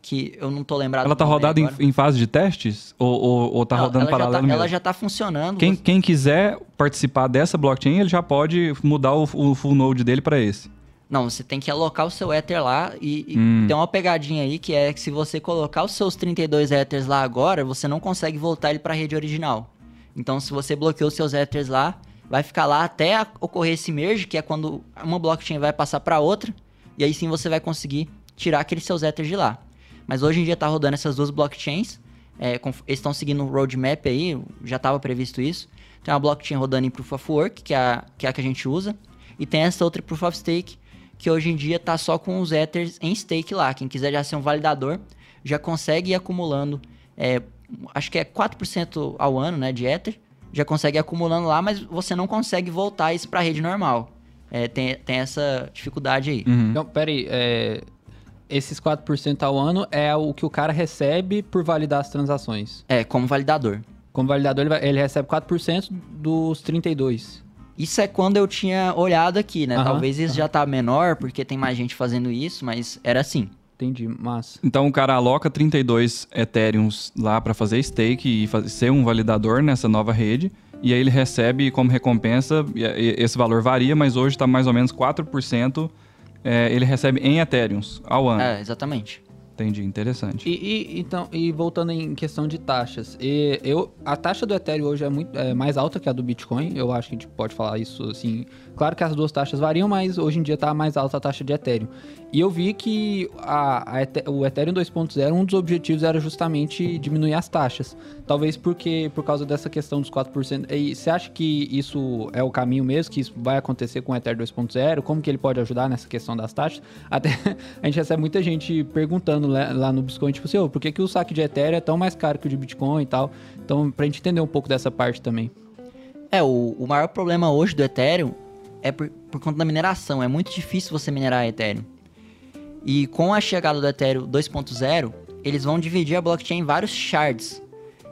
que eu não tô lembrado Ela tá rodada em, em fase de testes? Ou, ou, ou tá Não, rodando ela já paralelo tá, mesmo? Ela já tá funcionando. Quem, você- quem quiser participar dessa blockchain, ele já pode mudar o, o full node dele para esse. Não, você tem que alocar o seu Ether lá e, e Hum. tem uma pegadinha aí que é que se você colocar os seus 32 Ethers lá agora, você não consegue voltar ele para a rede original. Então, se você bloqueou os seus Ethers lá, vai ficar lá até ocorrer esse merge, que é quando uma blockchain vai passar para outra, e aí sim você vai conseguir tirar aqueles seus Ethers de lá. Mas hoje em dia tá rodando essas duas blockchains, é, conf- eles estão seguindo o roadmap aí, já estava previsto isso. Tem uma blockchain rodando em Proof of Work, que é, a, que é a que a gente usa, e tem essa outra Proof of Stake, que hoje em dia tá só com os Ethers em stake lá. Quem quiser já ser um validador, já consegue ir acumulando, é, acho que é 4% ao ano, né, de Ether, já consegue ir acumulando lá, mas você não consegue voltar isso para a rede normal. É, tem, tem essa dificuldade aí. Uhum. Então, peraí, é, esses 4% ao ano é o que o cara recebe por validar as transações. É, como validador. Como validador, ele, vai- ele recebe 4% dos 32. Isso é quando eu tinha olhado aqui, né? Aham, Talvez isso já tá menor, porque tem mais gente fazendo isso, mas era assim. Entendi, massa. Então o cara aloca 32 Ethereums lá para fazer stake e faz- ser um validador nessa nova rede. E aí ele recebe como recompensa, e- e- esse valor varia, mas hoje está mais ou menos 4%. é, ele recebe em Ethereums ao ano. É, exatamente. Entendi, interessante. E, e- então, e voltando em questão de taxas, e eu, a taxa do Ethereum hoje é, muito, é mais alta que a do Bitcoin, eu acho que a gente pode falar isso assim. Claro que as duas taxas variam, mas hoje em dia está mais alta a taxa de Ethereum. E eu vi que a, a o Ethereum 2.0, um dos objetivos era justamente diminuir as taxas. Talvez porque por causa dessa questão dos 4%. E você acha que isso é o caminho mesmo, que isso vai acontecer com o Ethereum 2.0? Como que ele pode ajudar nessa questão das taxas? Até a gente recebe muita gente perguntando lá, lá no Bitcoin, tipo assim, "Ô, por que, que o saque de Ethereum é tão mais caro que o de Bitcoin e tal? Então, pra gente entender um pouco dessa parte também. É, o, o maior problema hoje do Ethereum é por, por conta da mineração. É muito difícil você minerar Ethereum. E com a chegada do Ethereum 2.0, eles vão dividir a blockchain em vários shards.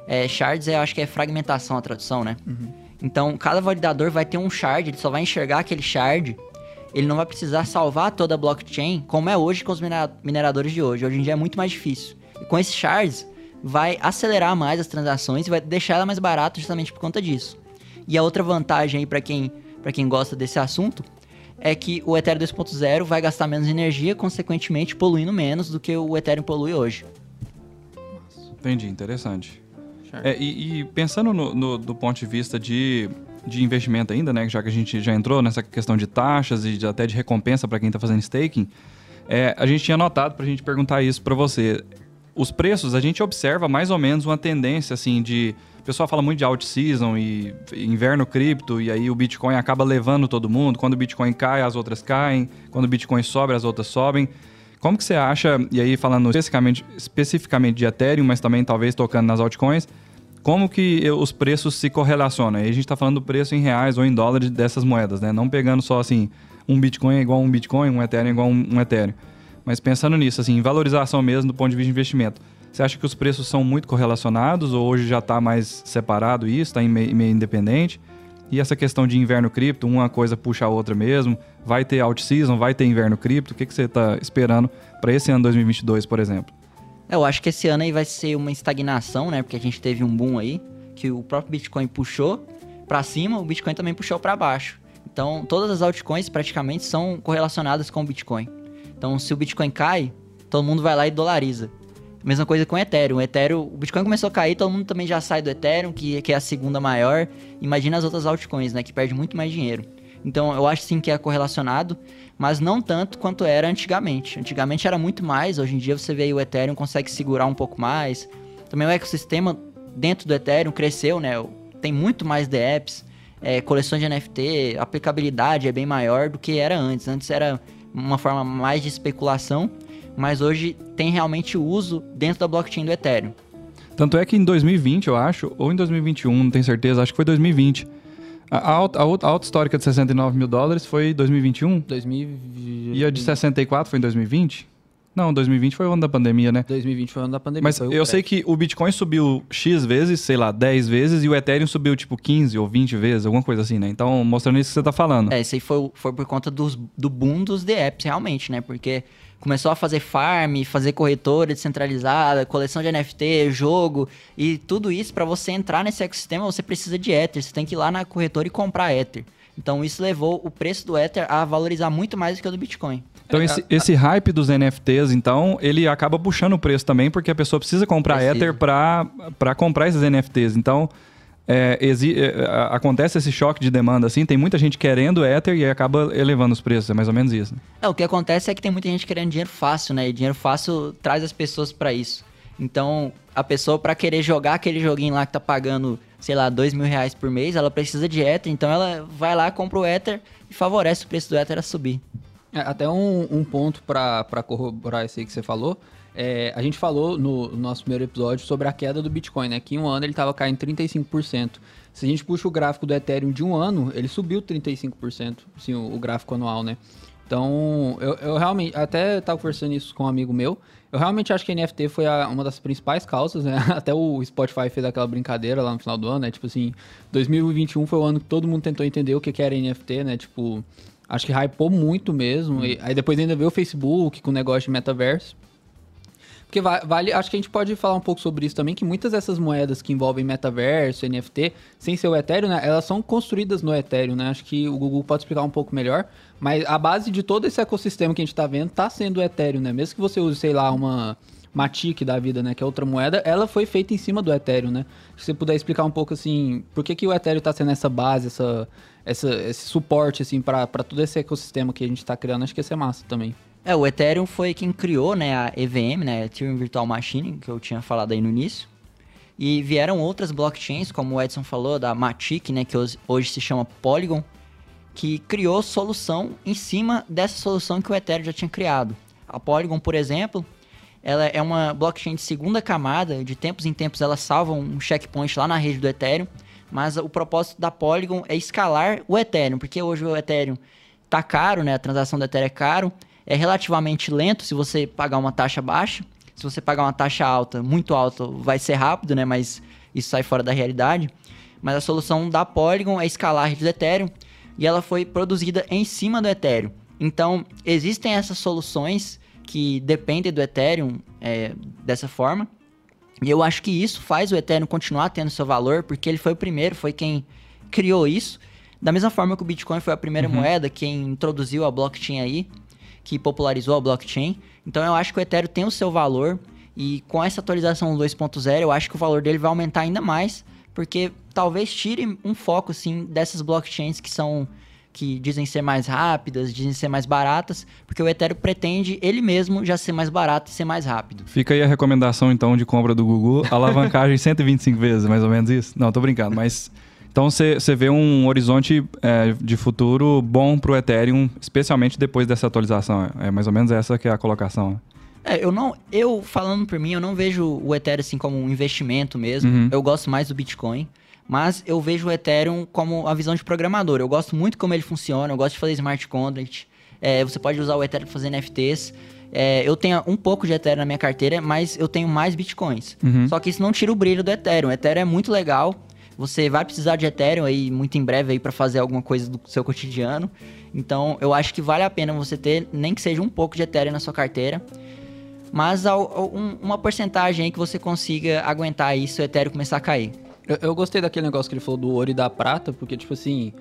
É, shards, eu acho que é fragmentação a tradução, né? Então, cada validador vai ter um shard, ele só vai enxergar aquele shard. Ele não vai precisar salvar toda a blockchain, como é hoje com os minera- mineradores de hoje. Hoje em dia é muito mais difícil. E com esses shards, vai acelerar mais as transações e vai deixar ela mais barata justamente por conta disso. E a outra vantagem aí para quem, pra quem gosta desse assunto é que o Ethereum 2.0 vai gastar menos energia, consequentemente poluindo menos do que o Ethereum polui hoje. Entendi, interessante. É, e, e pensando no, no- do ponto de vista de, de investimento ainda, né? Já que a gente já entrou nessa questão de taxas e de- até de recompensa para quem está fazendo staking, é, a gente tinha notado para a gente perguntar isso para você. Os preços, a gente observa mais ou menos uma tendência assim de. O pessoal fala muito de out season e inverno cripto, e aí o Bitcoin acaba levando todo mundo. Quando o Bitcoin cai, as outras caem. Quando o Bitcoin sobe, as outras sobem. Como que você acha, e aí falando especificamente, especificamente de Ethereum, mas também talvez tocando nas altcoins, como que os preços se correlacionam? Aí a gente está falando do preço em reais ou em dólares dessas moedas, né? Não pegando só assim, um Bitcoin é igual a um Bitcoin, um Ethereum é igual a um, um Ethereum. Mas pensando nisso, assim, valorização mesmo do ponto de vista de investimento. Você acha que os preços são muito correlacionados ou hoje já está mais separado isso, está meio, meio independente? E essa questão de inverno cripto, uma coisa puxa a outra mesmo? Vai ter out season, vai ter inverno cripto? O que, que você está esperando para esse ano 2022, por exemplo? É, Eu acho que esse ano aí vai ser uma estagnação, né? Porque a gente teve um boom aí, que o próprio Bitcoin puxou, para cima, o Bitcoin também puxou para baixo. Então, todas as altcoins praticamente são correlacionadas com o Bitcoin. Então, se o Bitcoin cai, todo mundo vai lá e dolariza. Mesma coisa com o Ethereum. O Ethereum, o Bitcoin começou a cair, todo mundo também já sai do Ethereum, que, que é a segunda maior. Imagina as outras altcoins, né, que perde muito mais dinheiro. Então, eu acho sim que é correlacionado, mas não tanto quanto era antigamente. Antigamente era muito mais, hoje em dia você vê aí o Ethereum consegue segurar um pouco mais. Também o ecossistema dentro do Ethereum cresceu, né? Tem muito mais DApps, é, coleções de NFT, aplicabilidade é bem maior do que era antes. Antes era uma forma mais de especulação, mas hoje tem realmente uso dentro da blockchain do Ethereum. Tanto é que em 2020, eu acho, ou em 2021, não tenho certeza, acho que foi 2020. A, a, a, a histórica de 69 mil dólares foi 2021? 2020. E a de 64 foi em 2020? Não, 2020 foi o ano da pandemia, né? 2020 foi o ano da pandemia. Mas eu sei que o Bitcoin subiu X vezes, sei lá, 10 vezes, e o Ethereum subiu tipo 15 ou 20 vezes, alguma coisa assim, né? Então, mostrando isso que você tá falando. É, isso aí foi, foi por conta dos, do boom dos DApps, realmente, né? Porque começou a fazer farm, fazer corretora descentralizada, coleção de NFT, jogo, e tudo isso, para você entrar nesse ecossistema, você precisa de Ether. Você tem que ir lá na corretora e comprar Ether. Então, isso levou o preço do Ether a valorizar muito mais do que o do Bitcoin. Então, esse, esse hype dos NFTs, então, ele acaba puxando o preço também, porque a pessoa precisa comprar precisa. Ether para comprar esses NFTs. Então, é, é, acontece esse choque de demanda, assim, tem muita gente querendo Ether e acaba elevando os preços, é mais ou menos isso. Né? É, o que acontece é que tem muita gente querendo dinheiro fácil, né? E dinheiro fácil traz as pessoas para isso. Então, a pessoa, para querer jogar aquele joguinho lá que tá pagando, sei lá, dois mil reais por mês, ela precisa de Ether, então ela vai lá, compra o Ether e favorece o preço do Ether a subir. É, até um, um ponto para corroborar isso aí que você falou. É, a gente falou no, no, nosso primeiro episódio sobre a queda do Bitcoin, né? Que em um ano ele estava caindo 35%. Se a gente puxa o gráfico do Ethereum de um ano, ele subiu 35%, assim, o, o gráfico anual, né? Então, eu, eu realmente, até estava conversando isso com um amigo meu, eu realmente acho que a NFT foi a, uma das principais causas, né? Até o Spotify fez aquela brincadeira lá no final do ano, né? Tipo assim, 2021 foi o ano que todo mundo tentou entender o que, que era NFT, né? Tipo, Acho que hypou muito mesmo. E aí depois ainda veio o Facebook com o negócio de metaverso. Porque vale, acho que a gente pode falar um pouco sobre isso também, que muitas dessas moedas que envolvem metaverso, NFT, sem ser o Ethereum, né, elas são construídas no Ethereum, né? Acho que o Google pode explicar um pouco melhor, mas a base de todo esse ecossistema que a gente está vendo está sendo o Ethereum, né? Mesmo que você use, sei lá, uma Matic da vida, né, que é outra moeda, ela foi feita em cima do Ethereum, né? Se você puder explicar um pouco assim, por que, que o Ethereum está sendo essa base, essa, essa, esse suporte assim para todo esse ecossistema que a gente está criando, acho que ia ser massa também. É, o Ethereum foi quem criou, né, a EVM, né, Ethereum Virtual Machine, que eu tinha falado aí no início. E vieram outras blockchains, como o Edson falou, da Matic, né, que hoje se chama Polygon, que criou solução em cima dessa solução que o Ethereum já tinha criado. A Polygon, por exemplo, ela é uma blockchain de segunda camada, de tempos em tempos ela salva um checkpoint lá na rede do Ethereum, mas o propósito da Polygon é escalar o Ethereum, porque hoje o Ethereum tá caro, né? A transação do Ethereum é caro, é relativamente lento se você pagar uma taxa baixa. Se você pagar uma taxa alta, muito alta, vai ser rápido, né? Mas isso sai fora da realidade. Mas a solução da Polygon é escalar a rede do Ethereum e ela foi produzida em cima do Ethereum. Então, existem essas soluções que dependem do Ethereum é, dessa forma. E eu acho que isso faz o Ethereum continuar tendo seu valor, porque ele foi o primeiro, foi quem criou isso. Da mesma forma que o Bitcoin foi a primeira uhum. moeda, quem introduziu a blockchain aí, que popularizou a blockchain. Então eu acho que o Ethereum tem o seu valor. E com essa atualização 2.0, eu acho que o valor dele vai aumentar ainda mais, porque talvez tire um foco assim dessas blockchains que são que dizem ser mais rápidas, dizem ser mais baratas, porque o Ethereum pretende ele mesmo já ser mais barato e ser mais rápido. Fica aí a recomendação então de compra do Google, alavancagem 125 vezes, mais ou menos isso? Não, tô brincando, mas então você vê um horizonte é, de futuro bom para o Ethereum, especialmente depois dessa atualização. É mais ou menos essa que é a colocação. É, eu não, eu falando por mim, eu não vejo o Ethereum assim como um investimento mesmo. Uhum. Eu gosto mais do Bitcoin. Mas eu vejo o Ethereum como a visão de programador. Eu gosto muito como ele funciona, eu gosto de fazer smart contract. É, você pode usar o Ethereum para fazer NFTs. É, eu tenho um pouco de Ethereum na minha carteira, mas eu tenho mais Bitcoins. Uhum. Só que isso não tira o brilho do Ethereum. O Ethereum é muito legal. Você vai precisar de Ethereum aí muito em breve aí para fazer alguma coisa do seu cotidiano. Então, eu acho que vale a pena você ter nem que seja um pouco de Ethereum na sua carteira. Mas ao, ao, um, uma porcentagem aí que você consiga aguentar isso, o Ethereum começar a cair. Eu, eu gostei daquele negócio que ele falou do ouro e da prata, porque, tipo assim,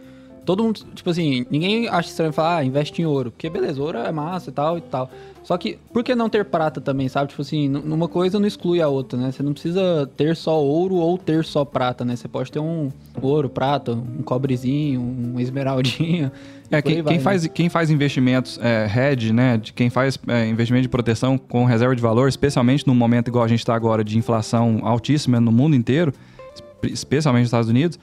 todo mundo, tipo assim, ninguém acha estranho falar, ah, investe em ouro. Porque, beleza, ouro é massa e tal e tal. Só que, por que não ter prata também, sabe? Tipo assim, numa coisa não exclui a outra, né? Você não precisa ter só ouro ou ter só prata, né? Você pode ter um ouro, prata, um cobrezinho, um esmeraldinho. É, quem, vai, quem né? faz, quem faz investimentos é, hedge, né? De quem faz é, investimento de proteção com reserva de valor, especialmente num momento igual a gente está agora de inflação altíssima no mundo inteiro, espe- especialmente nos Estados Unidos,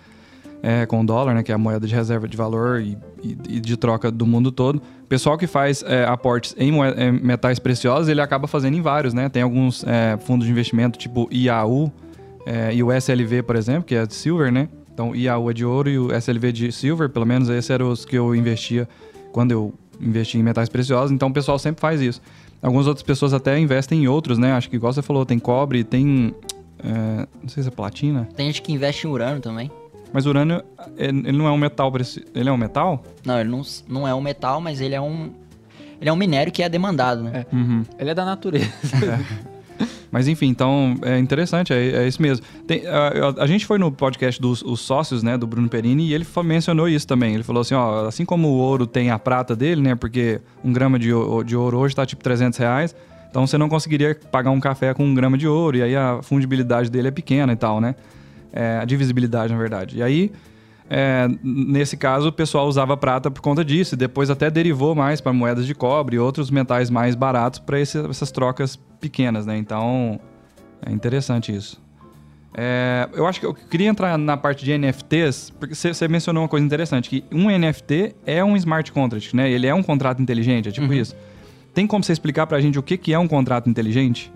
é, com o dólar, né? Que é a moeda de reserva de valor e, e- e de troca do mundo todo. O pessoal que faz é, aportes em em metais preciosos, ele acaba fazendo em vários, né? Tem alguns é, fundos de investimento tipo IAU é, e o SLV, por exemplo, que é de silver, né? Então, IAU é de ouro e o SLV de silver, pelo menos esses eram os que eu investia quando eu investi em metais preciosos. Então, o pessoal sempre faz isso. Algumas outras pessoas até investem em outros, né? Acho que, igual você falou, tem cobre, tem. é, não sei se é platina. Tem gente que investe em urânio também. Mas o urânio, ele ele não é um metal. Ele é um metal? Não, ele não, não é um metal, mas ele é um. Ele é um minério que é demandado, né? Uhum. Ele é da natureza. Mas enfim, então é interessante, é, é isso mesmo. Tem- a, a- a gente foi no podcast dos os sócios, né, do Bruno Perini, e ele mencionou isso também. Ele falou assim, ó, assim como o ouro tem a prata dele, né, porque um grama de, de ouro hoje tá tipo 300 reais, então você não conseguiria pagar um café com um grama de ouro, e aí a fundibilidade dele é pequena e tal, né? É, a divisibilidade, na verdade. E aí, é, nesse caso, o pessoal usava prata por conta disso, e depois até derivou mais para moedas de cobre e outros metais mais baratos para essas trocas pequenas, né? Então, é interessante isso. É, eu acho que eu queria entrar na parte de NFTs, porque você mencionou uma coisa interessante, que um NFT é um smart contract, né? Ele é um contrato inteligente, é tipo isso. Tem como você explicar pra gente o que, que é um contrato inteligente?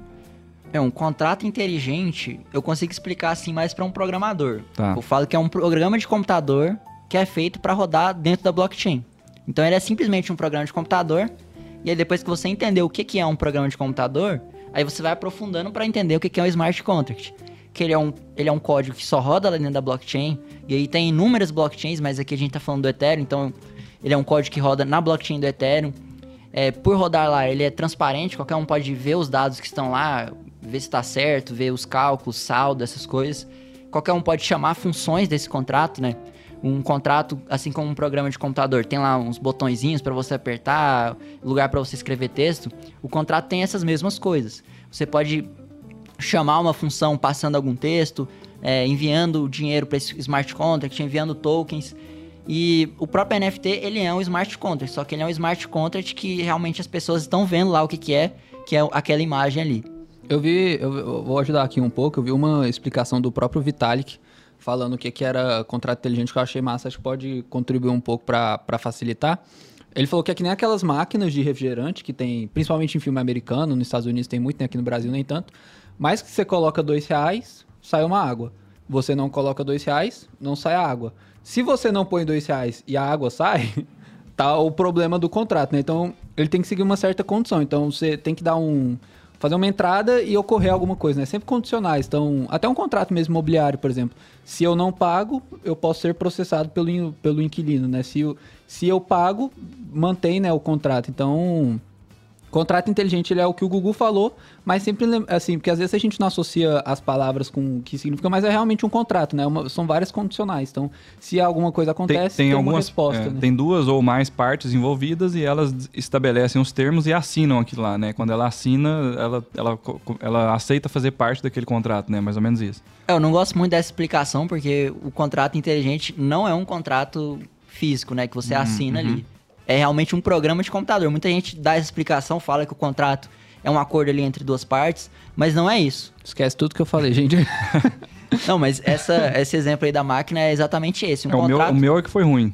É um contrato inteligente, eu consigo explicar assim mais para um programador. Tá. Eu falo que é um programa de computador que é feito para rodar dentro da blockchain. Então ele é simplesmente um programa de computador. E aí depois que você entender o que que é um programa de computador, aí você vai aprofundando para entender o que que é um smart contract. Que ele é um, ele é um código que só roda lá dentro da blockchain. E aí tem inúmeras blockchains, mas aqui a gente tá falando do Ethereum, então ele é um código que roda na blockchain do Ethereum. É, por rodar lá, ele é transparente, qualquer um pode ver os dados que estão lá, ver se está certo, ver os cálculos, saldo, essas coisas. Qualquer um pode chamar funções desse contrato, né? Um contrato, assim como um programa de computador, tem lá uns botõezinhos para você apertar, lugar para você escrever texto. O contrato tem essas mesmas coisas. Você pode chamar uma função passando algum texto, é, enviando dinheiro para esse smart contract, enviando tokens. E o próprio NFT, ele é um smart contract, só que ele é um smart contract que realmente as pessoas estão vendo lá o que, que é, que é aquela imagem ali. Eu vi, eu, vou ajudar aqui um pouco, eu vi uma explicação do próprio Vitalik falando o que, que era contrato inteligente que eu achei massa, acho que pode contribuir um pouco para facilitar. Ele falou que é que nem aquelas máquinas de refrigerante que tem, principalmente em filme americano, nos Estados Unidos tem muito, né? aqui no Brasil nem tanto, mas que você coloca dois reais, sai uma água. Você não coloca dois reais, não sai a água. Se você não põe dois reais e a água sai, tá o problema do contrato, né? Então, ele tem que seguir uma certa condição. Então, você tem que dar um... Fazer uma entrada e ocorrer alguma coisa, né? Sempre condicionais. Então, até um contrato mesmo imobiliário, por exemplo. Se eu não pago, eu posso ser processado pelo, pelo inquilino, né? Se eu, se eu pago, mantém né, o contrato. Então, Contrato inteligente ele é o que o Gugu falou, mas sempre assim, porque às vezes a gente não associa as palavras com o que significa, mas é realmente um contrato, né? Uma- são várias condicionais. Então, se alguma coisa acontece, tem, uma resposta. é, né? tem duas ou mais partes envolvidas e elas estabelecem os termos e assinam aquilo lá, né? Quando ela assina, ela, ela, ela aceita fazer parte daquele contrato, né? Mais ou menos isso. É, Eu não gosto muito dessa explicação, porque o contrato inteligente não é um contrato físico, né? Que você assina ali. É realmente um programa de computador. Muita gente dá essa explicação, fala que o contrato é um acordo ali entre duas partes, mas não é isso. Esquece tudo que eu falei, gente. Não, mas essa, esse exemplo aí da máquina é exatamente esse. Um É, o, meu, contrato, o meu é que foi ruim.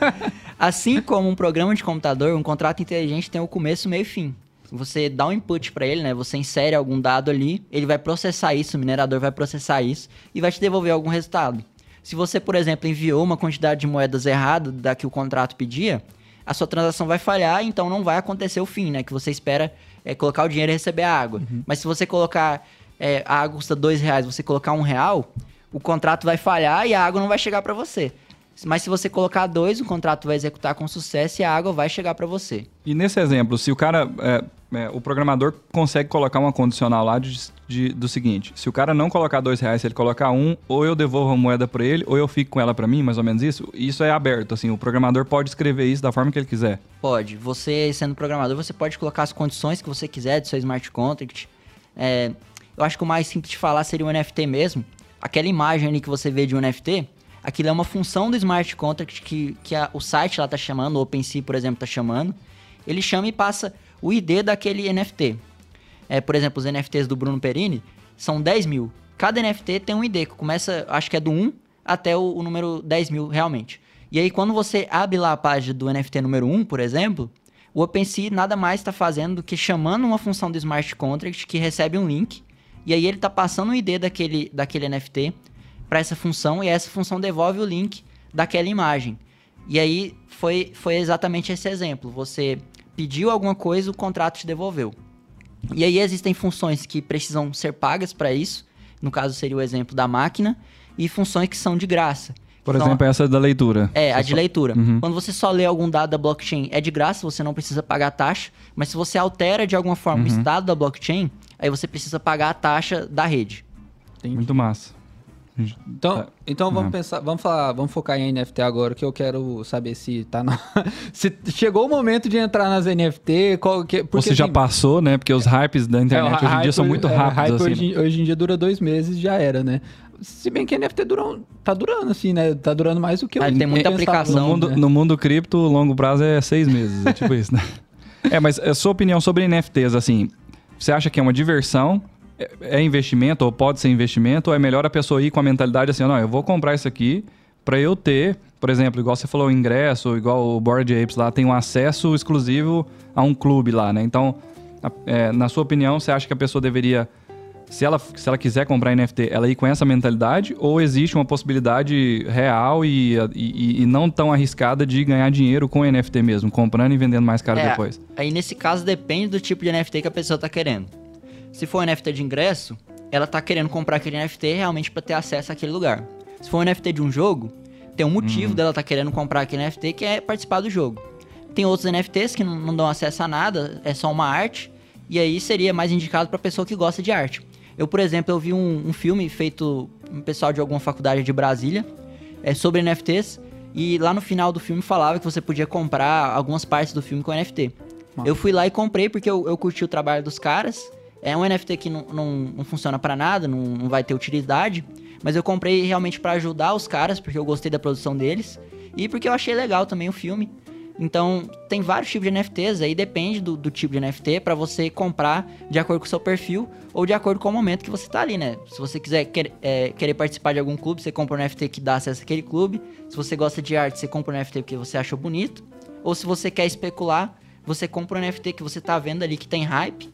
assim como um programa de computador, um contrato inteligente tem o começo, meio e fim. Você dá um input para ele, né? Você insere algum dado ali, ele vai processar isso, o minerador vai processar isso e vai te devolver algum resultado. Se você, por exemplo, enviou uma quantidade de moedas errada da que o contrato pedia, a sua transação vai falhar, então não vai acontecer o fim, né? Que você espera é, colocar o dinheiro e receber a água. Mas se você colocar é, a água custa dois reais, você colocar um real, o contrato vai falhar e a água não vai chegar para você. Mas se você colocar dois, o contrato vai executar com sucesso e a água vai chegar para você. E nesse exemplo, se o cara é, é, o programador consegue colocar uma condicional lá de, de- do seguinte: se o cara não colocar dois reais, se ele colocar um, ou eu devolvo a moeda pra ele, ou eu fico com ela pra mim, mais ou menos isso. Isso é aberto, assim, o programador pode escrever isso da forma que ele quiser. Pode. Você, sendo programador, você pode colocar as condições que você quiser do seu smart contract. É, eu acho que o mais simples de falar seria o NFT mesmo. Aquela imagem ali que você vê de um NFT, aquilo é uma função do smart contract que, que a- o site lá tá chamando, o OpenSea, por exemplo, tá chamando. Ele chama e passa o ID daquele NFT. É, por exemplo, os NFTs do Bruno Perini são 10 mil. Cada NFT tem um ID, que começa, acho que é do 1 até o, o número 10 mil realmente. E aí, quando você abre lá a página do NFT número 1, por exemplo, o OpenSea nada mais está fazendo do que chamando uma função do smart contract que recebe um link, e aí ele está passando o ID daquele, daquele NFT para essa função, e essa função devolve o link daquela imagem. E aí foi, foi exatamente esse exemplo. Você pediu alguma coisa, o contrato te devolveu. E aí existem funções que precisam ser pagas para isso, no caso seria o exemplo da máquina, e funções que são de graça. Por Então, exemplo, essa da leitura. é, a Você de só- leitura. Uhum. Quando você só lê algum dado da blockchain, é de graça, você não precisa pagar a taxa. Mas se você altera de alguma forma o Uhum. estado da blockchain, aí você precisa pagar a taxa da rede. Muito massa. Então, É. então vamos Uhum. pensar, vamos falar, vamos focar em NFT agora, que eu quero saber se tá na, se chegou o momento de entrar nas NFT, qual que, porque, Você já assim, passou, né? Porque os hypes da é, o internet hoje em hype- dia são muito é, rápidos, hype assim. hoje, hoje em dia dura dois meses já era, né? Se bem que NFT dura, tá durando assim, né? Tá durando mais do que eu Ah, tem muita aplicação, No mundo, né? no mundo cripto, o longo prazo é seis meses. É tipo isso, né? É, mas a sua opinião sobre NFTs, assim, você acha que é uma diversão? É é investimento, ou pode ser investimento, ou é melhor a pessoa ir com a mentalidade assim, não, eu vou comprar isso aqui para eu ter, por exemplo, igual você falou, o ingresso, igual o Board Apes lá, tem um acesso exclusivo a um clube lá, né? Então, é, na sua opinião, você acha que a pessoa deveria se ela, se ela quiser comprar NFT, ela ir com essa mentalidade ou existe uma possibilidade real e, e, e não tão arriscada de ganhar dinheiro com NFT mesmo, comprando e vendendo mais caro É, depois? Aí nesse caso depende do tipo de NFT que a pessoa tá querendo. Se for um NFT de ingresso, ela tá querendo comprar aquele NFT realmente para ter acesso àquele lugar. Se for um NFT de um jogo, tem um motivo dela tá querendo comprar aquele NFT que é participar do jogo. Tem outros NFTs que não, não dão acesso a nada, é só uma arte, e aí seria mais indicado para pessoa que gosta de arte. Eu, por exemplo, eu vi um, um filme feito um pessoal de alguma faculdade de Brasília é, sobre NFTs, e lá no final do filme falava que você podia comprar algumas partes do filme com NFT. Eu fui lá e comprei porque eu, eu curti o trabalho dos caras. É um NFT que não, não, não funciona pra nada, não, não vai ter utilidade. Mas eu comprei realmente pra ajudar os caras, porque eu gostei da produção deles. E porque eu achei legal também o filme. Então, tem vários tipos de NFTs, aí depende do, do tipo de NFT pra você comprar de acordo com o seu perfil ou de acordo com o momento que você tá ali, né? Se você quiser quer- é, querer participar de algum clube, você compra um NFT que dá acesso àquele clube. Se você gosta de arte, você compra um NFT porque você achou bonito. Ou se você quer especular, você compra um NFT que você tá vendo ali que tem hype,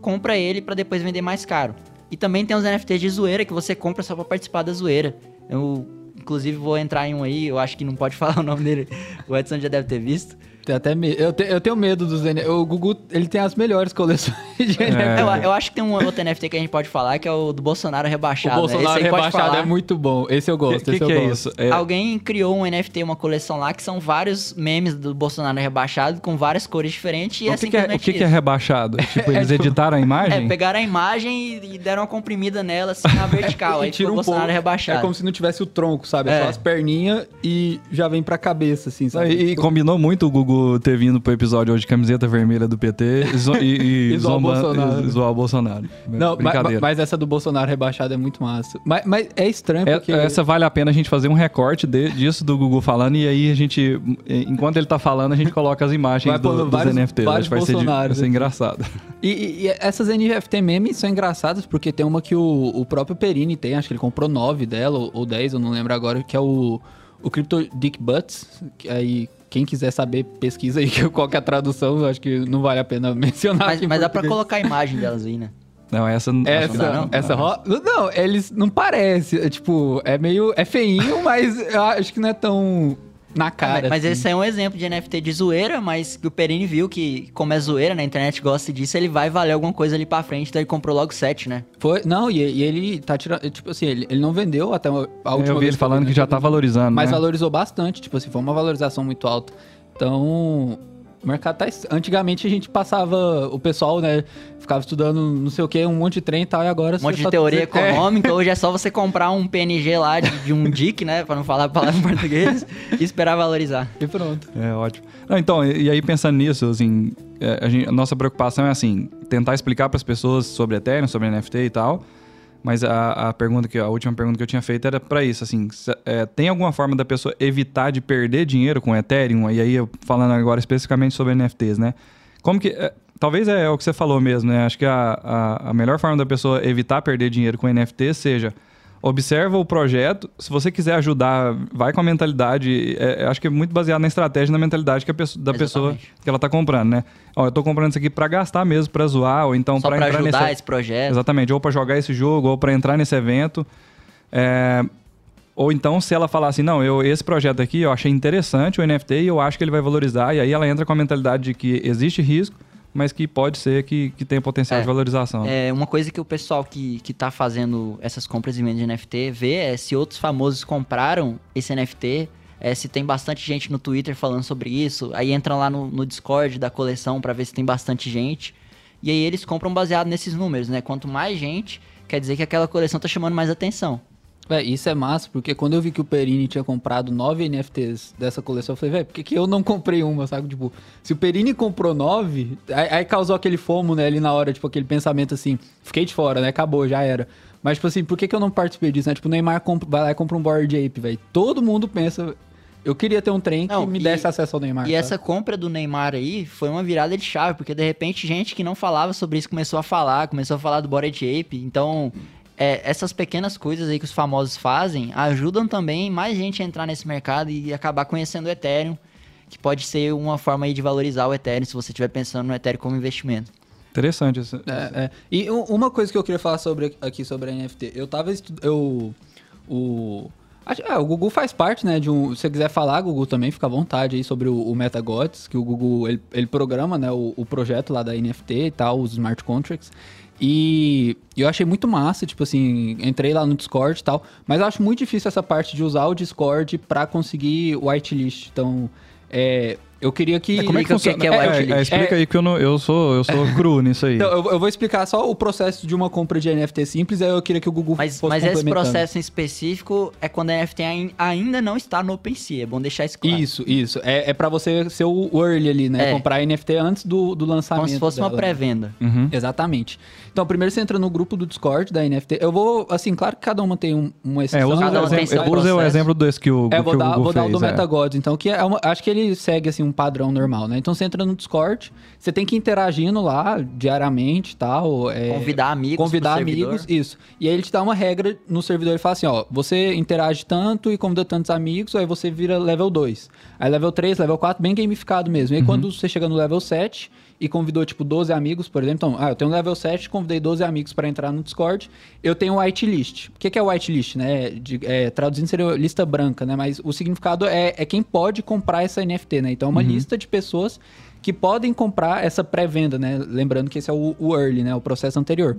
compra ele pra depois vender mais caro. E também tem os NFTs de zoeira que você compra só pra participar da zoeira. Eu, inclusive, vou entrar em um aí, eu acho que não pode falar o nome dele, o Edson já deve ter visto. Tem até me... eu, te- eu tenho medo dos NFT. O Gugu, ele tem as melhores coleções de NFT. É. Eu, eu acho que tem um outro NFT que a gente pode falar, que é o do Bolsonaro O rebaixado. né? Bolsonaro Esse aí pode rebaixado falar. é muito bom. Esse eu O gosto, que, esse que eu é gosto. isso? É- Alguém criou um NFT, uma coleção lá, que são vários memes do Bolsonaro rebaixado, com várias cores diferentes, e é o que, que é, o que, que é rebaixado? Tipo, eles editaram a imagem? É, pegaram a imagem e, deram uma comprimida nela, assim, na vertical. aí tira o um Bolsonaro pouco. rebaixado. É como se não tivesse o tronco, sabe? É, É. só as perninhas e já vem pra cabeça, assim, sabe? E, e combinou muito o Gugu ter vindo pro episódio hoje de camiseta vermelha do PT e, e, e, zoar zomba- Bolsonaro. e zoar o Bolsonaro. Não, mas, mas essa do Bolsonaro rebaixado é muito massa. Mas, mas é estranho É- porque... Essa vale a pena a gente fazer um recorte de- disso do Gugu falando e aí a gente, enquanto ele tá falando, a gente coloca as imagens Vai do, dos vários- NFTs. vários Acho que vai ser, de- vai ser engraçado. E, e- e essas NFT memes são engraçadas porque tem uma que o, o próprio Perini tem, acho que ele comprou nove dela, ou, ou dez, eu não lembro agora, que é o, o Crypto Dick Butts. Que aí, quem quiser saber, pesquisa aí qual que é a tradução, acho que não vale a pena mencionar. Mas, mas dá pra colocar a imagem delas aí, né? Não, essa não. Essa, não dá, não? essa ro- Não, eles não parece. é, tipo, é meio. É feinho, mas eu acho que não é tão na cara. mas assim. esse é um exemplo de NFT de zoeira, mas que o Perini viu que, como é zoeira, na internet gosta disso, ele vai valer alguma coisa ali pra frente, então ele comprou logo 7, né? Foi. Não, e, e ele tá tirando. Tipo assim, ele, ele não vendeu até a última Eu vi vez ele falando que já tá valorizando. Mas né? valorizou bastante, tipo assim, foi uma valorização muito alta. Então, O mercado tá. Antigamente a gente passava. O pessoal, né? Ficava estudando não sei o que, um monte de trem e tal, e agora. Um monte de teoria econômica. É. Hoje é só você comprar um PNG lá de, de um DIC, né? Pra não falar a palavra em português, e esperar valorizar. E pronto. É ótimo. Não, então, e, e aí pensando nisso, assim, é, a, gente, a nossa preocupação é assim, tentar explicar para as pessoas sobre Ethereum, sobre NFT e tal. Mas a, a pergunta que a última pergunta que eu tinha feito era para isso, assim, é, tem alguma forma da pessoa evitar de perder dinheiro com Ethereum? E aí eu falando agora especificamente sobre NFTs, né? Como que é, talvez é o que você falou mesmo, né? Acho que a, a, a melhor forma da pessoa evitar perder dinheiro com NFT seja observa o projeto. Se você quiser ajudar, vai com a mentalidade. É, acho que é muito baseado na estratégia, na mentalidade que pessoa, da Exatamente. pessoa que ela está comprando, né? Ó, eu estou comprando isso aqui para gastar mesmo, para zoar, ou então para entrar ajudar nesse esse projeto. Exatamente, ou para jogar esse jogo, ou para entrar nesse evento. É... Ou então, se ela falar assim, não, eu esse projeto aqui eu achei interessante o NFT e eu acho que ele vai valorizar, e aí ela entra com a mentalidade de que existe risco, mas que pode ser que, que tenha potencial é, de valorização. É, uma coisa que o pessoal que, que tá fazendo essas compras e vendas de NFT vê é se outros famosos compraram esse NFT, é, se tem bastante gente no Twitter falando sobre isso, aí entram lá no, no Discord da coleção para ver se tem bastante gente, e aí eles compram baseado nesses números, né? Quanto mais gente, quer dizer que aquela coleção tá chamando mais atenção. Isso é massa, porque quando eu vi que o Perini tinha comprado nove NFTs dessa coleção, eu falei, velho, por que, que eu não comprei uma, sabe? Tipo, se o Perini comprou nove, aí, aí, causou aquele fomo, né, ali na hora, tipo, aquele pensamento assim, fiquei de fora, né, acabou, já era. Mas, tipo assim, por que, que eu não participei disso, né? Tipo, o Neymar compra, vai lá e compra um Board Ape, velho. Todo mundo pensa, eu queria ter um trem que me desse acesso ao Neymar. E tá? essa compra do Neymar aí foi uma virada de chave, porque de repente gente que não falava sobre isso começou a falar, começou a falar do Bored Ape. Então, é, essas pequenas coisas aí que os famosos fazem ajudam também mais gente a entrar nesse mercado e acabar conhecendo o Ethereum, que pode ser uma forma aí de valorizar o Ethereum se você estiver pensando no Ethereum como investimento. Interessante isso. É, é. E uma coisa que eu queria falar sobre, aqui sobre a NFT, eu tava eu o é, o Google faz parte, né, de um... Se você quiser falar, Google também, fica à vontade aí sobre o, o MetaGods, que o Google, ele, ele programa, né, o, o, projeto lá da NFT e tal, os smart contracts. E eu achei muito massa, tipo assim, entrei lá no Discord e tal, mas eu acho muito difícil essa parte de usar o Discord para conseguir whitelist. Então, é, eu queria que. É, como é que funciona? Que é, é, é, explica aí que eu, não, eu sou, eu sou cru nisso aí. Então, eu, eu, vou explicar só o processo de uma compra de NFT simples, aí eu queria que o Google Mas, mas esse processo em específico é quando a NFT ainda não está no OpenSea. É bom deixar isso claro. Isso, isso. É, é para você ser o early ali, né? É. Comprar NFT antes do, do lançamento. Como se fosse dela. uma pré-venda. Uhum. Exatamente. Então, primeiro você entra no grupo do Discord da NFT. Eu vou, assim, claro que cada uma tem um, uma exceção. É, usa, o exemplo, eu usei o exemplo desse que o, é, vou que dar, o Google vou dar fez, o do é. MetaGods, então, que é uma, acho que ele segue, assim, um padrão normal, né? Então, você entra no Discord, você tem que ir interagindo lá diariamente e tal. É, convidar amigos Convidar amigos, isso. E aí ele te dá uma regra no servidor e fala assim, ó, você interage tanto e convida tantos amigos, aí você vira level 2. Aí level 3, level 4, bem gamificado mesmo. E aí uhum. quando você chega no level 7 e convidou, tipo, 12 amigos, por exemplo. Então, ah, eu tenho um level 7, convidei 12 amigos para entrar no Discord. Eu tenho um whitelist. O que, que é whitelist, né? De, é, traduzindo seria lista branca, né? Mas o significado é, é quem pode comprar essa NFT, né? Então, é uma uhum. lista de pessoas que podem comprar essa pré-venda, né? Lembrando que esse é o, o early, né? O processo anterior.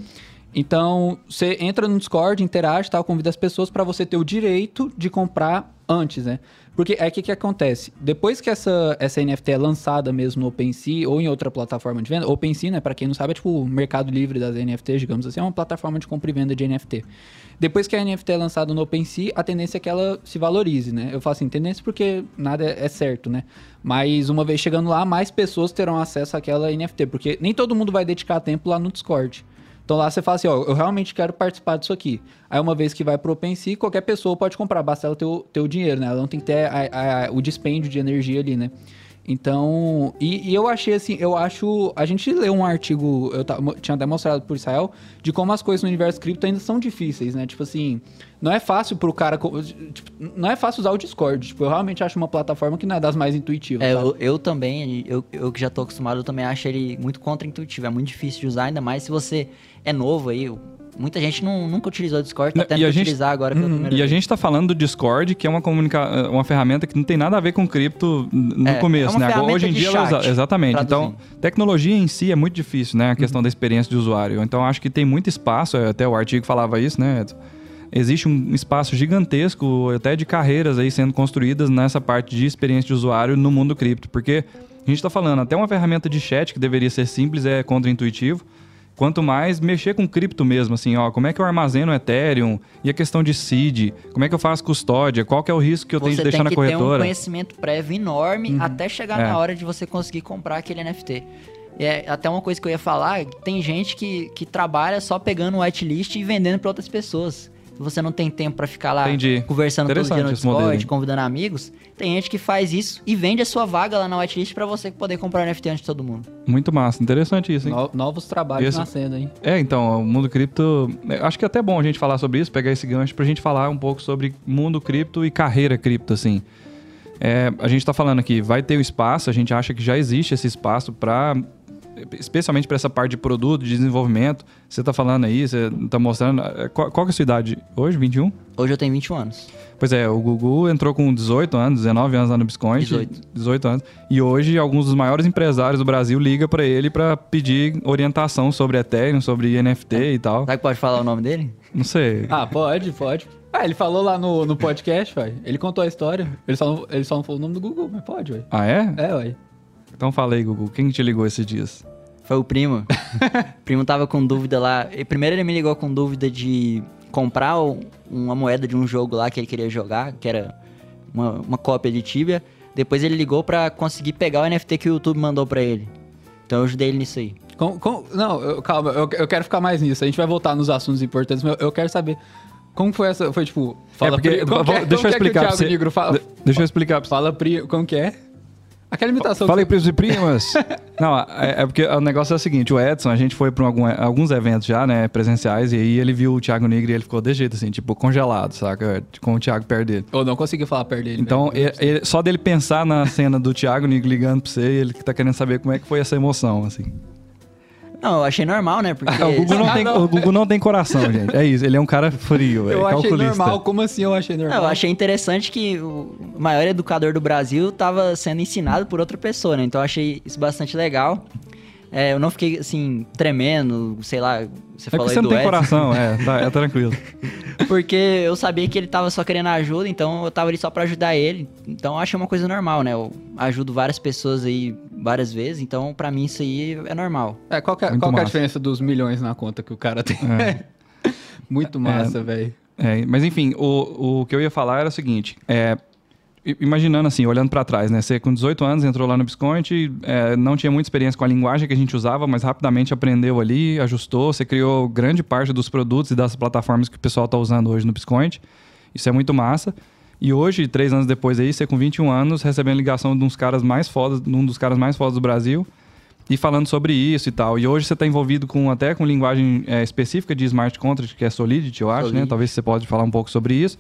Então, você entra no Discord, interage, tal, convida as pessoas para você ter o direito de comprar antes, né? Porque é que que acontece? Depois que essa, essa NFT é lançada mesmo no OpenSea ou em outra plataforma de venda, OpenSea, né, para quem não sabe, é tipo o mercado livre das NFTs, digamos assim, é uma plataforma de compra e venda de NFT. Depois que a NFT é lançada no OpenSea, a tendência é que ela se valorize, né? Eu falo assim, tendência porque nada é certo, né? Mas uma vez chegando lá, mais pessoas terão acesso àquela NFT, porque nem todo mundo vai dedicar tempo lá no Discord. Então lá você fala assim, ó, eu realmente quero participar disso aqui. Aí uma vez que vai pro OpenSea, qualquer pessoa pode comprar, basta ela ter o, ter o dinheiro, né? Ela não tem que ter a, a, o dispêndio de energia ali, né? Então, e, e, eu achei assim, eu acho. A gente leu um artigo, eu tinha até mostrado por Israel, de como as coisas no universo cripto ainda são difíceis, né? Tipo assim, não é fácil pro cara. Tipo, não é fácil usar o Discord. Tipo, eu realmente acho uma plataforma que não é das mais intuitivas. É, eu, eu, também, eu, eu que já tô acostumado, eu também acho ele muito contra-intuitivo. É muito difícil de usar, ainda mais se você é novo aí. Muita gente não, nunca utilizou o Discord, tá tentando utilizar agora pela hum, primeira E vez. a gente tá falando do Discord, que é uma, comunica uma ferramenta que não tem nada a ver com cripto no é, começo, é né? Agora, hoje em dia ela usa. Exatamente. Traduzindo. Então, tecnologia em si é muito difícil, né? A questão uhum. da experiência de usuário. Então, acho que tem muito espaço, até o artigo falava isso, né, Edson? existe um espaço gigantesco, até de carreiras aí sendo construídas nessa parte de experiência de usuário no mundo cripto, porque A gente está falando, até uma ferramenta de chat que deveria ser simples é contra-intuitivo. Quanto mais mexer com cripto mesmo, assim, ó, como é que eu armazeno Ethereum? E a questão de seed? Como é que eu faço custódia? Qual que é o risco que eu tenho de deixar na corretora? Você tem que ter um conhecimento prévio enorme uhum. até chegar é. na hora de você conseguir comprar aquele NFT. É, até uma coisa que eu ia falar, tem gente que, que trabalha só pegando whitelist e vendendo para outras pessoas você não tem tempo para ficar lá Entendi. conversando todo dia no Discord, convidando amigos. Tem gente que faz isso e vende a sua vaga lá na whitelist para você poder comprar o NFT antes de todo mundo. Muito massa, interessante isso, hein? No, novos trabalhos esse... nascendo, hein? É, então, o mundo cripto. É, acho que é até bom a gente falar sobre isso, pegar esse gancho pra gente falar um pouco sobre mundo cripto e carreira cripto, assim. É, a gente está falando aqui, vai ter o espaço, a gente acha que já existe esse espaço para especialmente para essa parte de produto, de desenvolvimento. Você está falando aí, você está mostrando. É, qual, qual é a sua idade hoje? 21? Hoje eu tenho 21 anos. Pois é, o Gugu entrou com 18 anos, 19 anos lá no Biscoint. 18. 18 anos. E hoje, alguns dos maiores empresários do Brasil ligam para ele para pedir orientação sobre Ethereum, sobre NFT é. e tal. Será que pode falar o nome dele? Não sei. Ah, pode, pode. Ah, ele falou lá no, no podcast, vai. Ele contou a história. Ele só, não, ele só não falou o nome do Google, mas pode, vai. Ah, é? É, vai. Então fala aí, Gugu. Quem te ligou esses dias? Foi o primo. o primo tava com dúvida lá. E primeiro ele me ligou com dúvida de comprar uma moeda de um jogo lá que ele queria jogar, que era uma, uma cópia de Tibia. Depois ele ligou para conseguir pegar o NFT que o YouTube mandou para ele. Então eu ajudei ele nisso aí. Com, com, não, eu, calma, eu, eu, quero ficar mais nisso. A gente vai voltar nos assuntos importantes, mas eu quero saber como foi essa. Foi tipo. Fala, é porque, é, deixa eu explicar é pra você. Negro fala, deixa eu explicar pra você. Fala, pri, como que é? Aquela imitação. Falei primos e primas. Não, é, é, porque o negócio é o seguinte: o Edson, a gente foi para algum, alguns eventos já, né, presenciais, e aí ele viu o Thiago Negro e ele ficou de jeito, assim, tipo, congelado, saca? Com o Thiago perto dele. Eu não consegui falar perto dele. Então, ele, ele, só dele pensar na cena do Thiago Negro ligando pra você, ele que tá querendo saber como é que foi essa emoção, assim. Não, eu achei normal, né? Porque... o, Google não tem, o Google não tem coração, gente. É isso, ele é um cara frio, velho. Eu achei normal, como assim eu achei normal? eu achei interessante que o maior educador do Brasil estava sendo ensinado por outra pessoa, né? Então eu achei isso bastante legal. É, eu não fiquei, assim, tremendo, sei lá, você é falou aí você não tem coração, é, tá, é tranquilo. porque eu sabia que ele tava só querendo ajuda, então eu tava ali só para ajudar ele. Então eu achei uma coisa normal, né? Eu ajudo várias pessoas aí várias vezes, então para mim isso aí é normal. É, qual, que é, qual que é a diferença dos milhões na conta que o cara tem? É. Muito massa, é, velho. É, mas enfim, o, o que eu ia falar era o seguinte: é, imaginando assim, olhando para trás, né? Você com 18 anos entrou lá no Bisconte, é, não tinha muita experiência com a linguagem que a gente usava, mas rapidamente aprendeu ali, ajustou, você criou grande parte dos produtos e das plataformas que o pessoal está usando hoje no Bisconte. Isso é muito massa. E hoje, três anos depois aí, você com 21 anos, recebendo ligação de, uns caras mais fodas, de um dos caras mais fodas do Brasil, e falando sobre isso e tal. E hoje você está envolvido com até com linguagem é, específica de smart contract, que é Solidity, eu acho, né? Solidity. né? Talvez você pode falar um pouco sobre isso.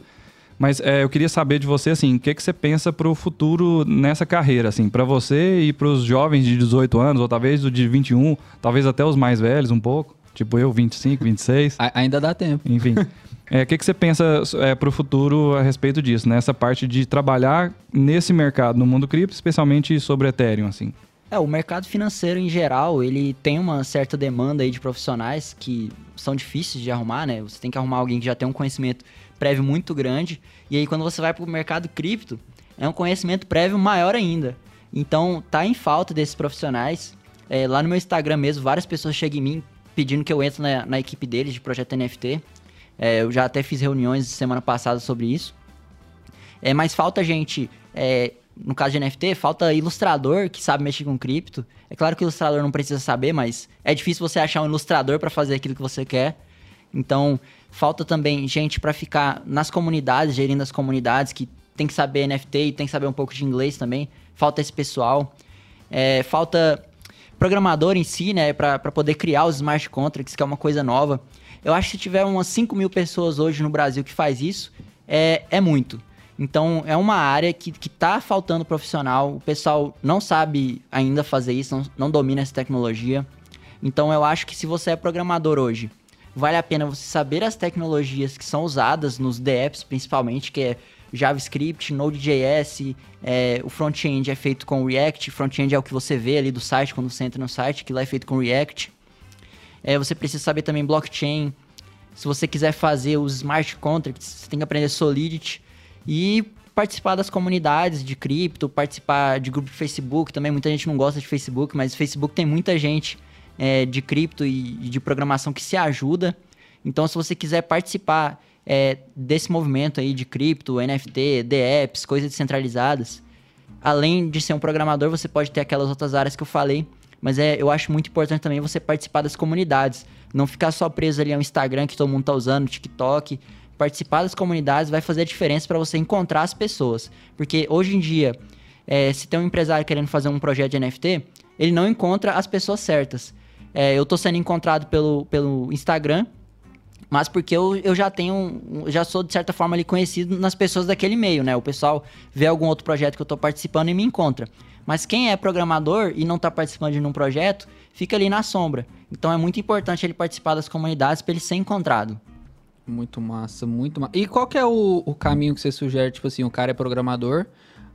Mas é, eu queria saber de você, assim, o que, que você pensa para o futuro nessa carreira, assim, para você e para os jovens de 18 anos, ou talvez o de 21, talvez até os mais velhos um pouco, tipo eu, 25, 26. A ainda dá tempo. Enfim. É, o que, que você pensa é, para o futuro a respeito disso, nessa parte de trabalhar nesse mercado, no mundo cripto, especialmente sobre Ethereum, assim? É, o mercado financeiro em geral, ele tem uma certa demanda aí de profissionais que são difíceis de arrumar, né? Você tem que arrumar alguém que já tem um conhecimento prévio muito grande. E aí, quando você vai para o mercado cripto, é um conhecimento prévio maior ainda. Então, tá em falta desses profissionais. É, lá no meu Instagram mesmo, várias pessoas chegam em mim pedindo que eu entre na, na equipe deles de projeto NFT. É, eu já até fiz reuniões semana passada sobre isso. É, mas falta gente, é, no caso de NFT, falta ilustrador que sabe mexer com cripto. É claro que o ilustrador não precisa saber, mas é difícil você achar um ilustrador para fazer aquilo que você quer. Então, falta também gente para ficar nas comunidades, gerindo as comunidades, que tem que saber NFT e tem que saber um pouco de inglês também. Falta esse pessoal. É, falta programador em si, né, para poder criar os smart contracts, que é uma coisa nova. Eu acho que se tiver umas 5 mil pessoas hoje no Brasil que faz isso, é, é muito. Então, é uma área que, que tá faltando profissional. O pessoal não sabe ainda fazer isso, não, não domina essa tecnologia. Então, eu acho que se você é programador hoje vale a pena você saber as tecnologias que são usadas nos DApps, principalmente, que é JavaScript, Node.js, é, o front-end é feito com React, front-end é o que você vê ali do site quando você entra no site, que lá é feito com React. É, você precisa saber também blockchain. Se você quiser fazer os smart contracts, você tem que aprender Solidity. E participar das comunidades de cripto, participar de grupo de Facebook. Também muita gente não gosta de Facebook, mas Facebook tem muita gente é, de cripto e, de programação que se ajuda. Então, se você quiser participar é, desse movimento aí de cripto, NFT, DApps, coisas descentralizadas, além de ser um programador, você pode ter aquelas outras áreas que eu falei. Mas é, eu acho muito importante também você participar das comunidades. Não ficar só preso ali ao Instagram que todo mundo tá usando, TikTok. Participar das comunidades vai fazer a diferença para você encontrar as pessoas. Porque hoje em dia, é, se tem um empresário querendo fazer um projeto de NFT, ele não encontra as pessoas certas. É, eu tô sendo encontrado pelo, pelo Instagram, mas porque eu, eu já tenho, já sou de certa forma ali conhecido nas pessoas daquele meio, né? O pessoal vê algum outro projeto que eu tô participando e me encontra. Mas quem é programador e não está participando de um projeto, fica ali na sombra. Então é muito importante ele participar das comunidades para ele ser encontrado. Muito massa, muito massa. E qual que é o, o caminho que você sugere? Tipo assim, o cara é programador,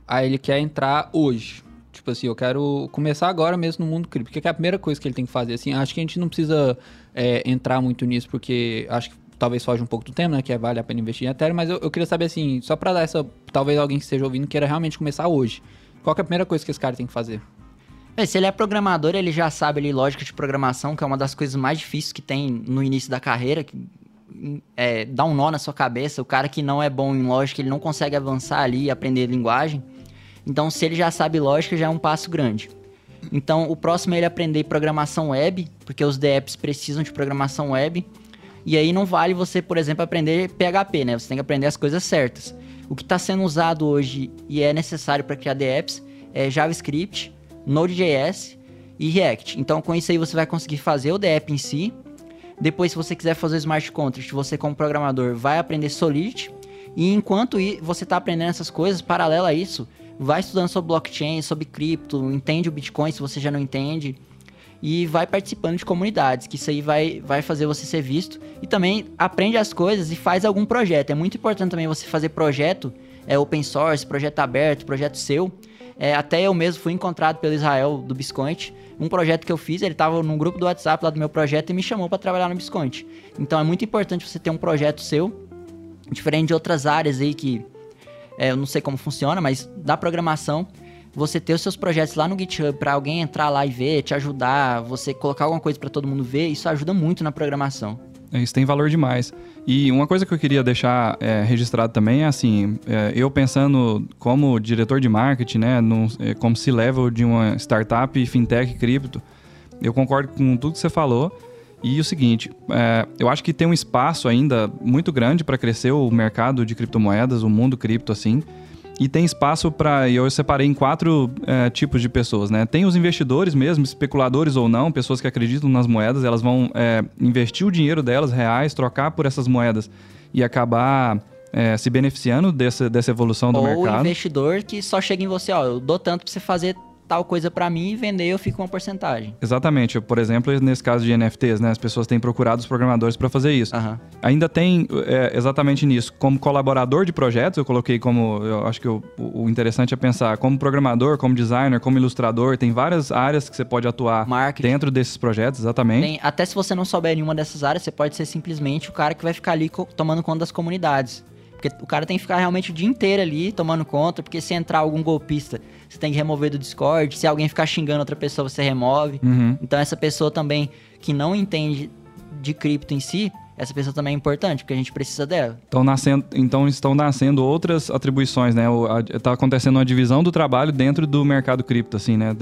aí ele quer entrar hoje. Tipo assim, eu quero começar agora mesmo no mundo cripto. O que é a primeira coisa que ele tem que fazer? Assim, acho que a gente não precisa é, entrar muito nisso, porque acho que talvez foge um pouco do tema, né? Que é vale a pena investir em Ethereum, mas eu, eu queria saber assim, só para dar essa. Talvez alguém que esteja ouvindo queira realmente começar hoje. Qual é a primeira coisa que esse cara tem que fazer? É, se ele é programador, ele já sabe ali lógica de programação, que é uma das coisas mais difíceis que tem no início da carreira, que é, dá um nó na sua cabeça. O cara que não é bom em lógica, ele não consegue avançar ali e aprender linguagem. Então, se ele já sabe lógica, já é um passo grande. Então, o próximo é ele aprender programação web, porque os DApps precisam de programação web. E aí não vale você, por exemplo, aprender PHP, né? Você tem que aprender as coisas certas. O que está sendo usado hoje e é necessário para criar DApps é JavaScript, Node.js e React. Então, com isso aí você vai conseguir fazer o DApp em si. Depois, se você quiser fazer o Smart Contract, você como programador vai aprender Solidity. E enquanto você está aprendendo essas coisas, paralelo a isso, vai estudando sobre blockchain, sobre cripto, entende o Bitcoin se você já não entende. E vai participando de comunidades, que isso aí vai, vai fazer você ser visto. E também aprende as coisas e faz algum projeto. É muito importante também você fazer projeto, é open source, projeto aberto, projeto seu. É, até eu mesmo fui encontrado pelo Israel do Biscoint. Um projeto que eu fiz, ele estava num grupo do WhatsApp lá do meu projeto e me chamou para trabalhar no Biscoint. Então é muito importante você ter um projeto seu, diferente de outras áreas aí que é, eu não sei como funciona, mas da programação, você ter os seus projetos lá no GitHub para alguém entrar lá e ver, te ajudar, você colocar alguma coisa para todo mundo ver, isso ajuda muito na programação. É, isso tem valor demais. E uma coisa que eu queria deixar é, registrado também é assim, é, eu pensando como diretor de marketing, né, é, como C-level de uma startup fintech cripto, eu concordo com tudo que você falou. E o seguinte, é, eu acho que tem um espaço ainda muito grande para crescer o mercado de criptomoedas, o mundo cripto, assim. E tem espaço para. Eu separei em quatro é, tipos de pessoas, né? Tem os investidores mesmo, especuladores ou não, pessoas que acreditam nas moedas, elas vão é, investir o dinheiro delas, reais, trocar por essas moedas e acabar é, se beneficiando dessa, dessa evolução do ou mercado. Ou investidor que só chega em você, ó, eu dou tanto para você fazer tal coisa para mim e vender eu fico uma porcentagem. Exatamente. Por exemplo, nesse caso de NFTs, né? As pessoas têm procurado os programadores para fazer isso. Uhum. Ainda tem é, exatamente nisso. Como colaborador de projetos, eu coloquei como. Eu acho que o, o, interessante é pensar como programador, como designer, como ilustrador. Tem várias áreas que você pode atuar Marketing. dentro desses projetos, exatamente. Tem, até se você não souber nenhuma dessas áreas, você pode ser simplesmente o cara que vai ficar ali tomando conta das comunidades. Porque o cara tem que ficar realmente o dia inteiro ali tomando conta, porque se entrar algum golpista, você tem que remover do Discord. Se alguém ficar xingando outra pessoa, você remove. Uhum. Então essa pessoa também que não entende de cripto em si, essa pessoa também é importante, porque a gente precisa dela. Então, nascendo, então estão nascendo outras atribuições, né? Está acontecendo uma divisão do trabalho dentro do mercado cripto, assim, né?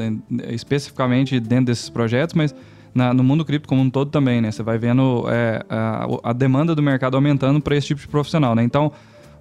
Especificamente dentro desses projetos, mas na, no mundo cripto como um todo também, né? Você vai vendo é, a, a, demanda do mercado aumentando para esse tipo de profissional, né? Então,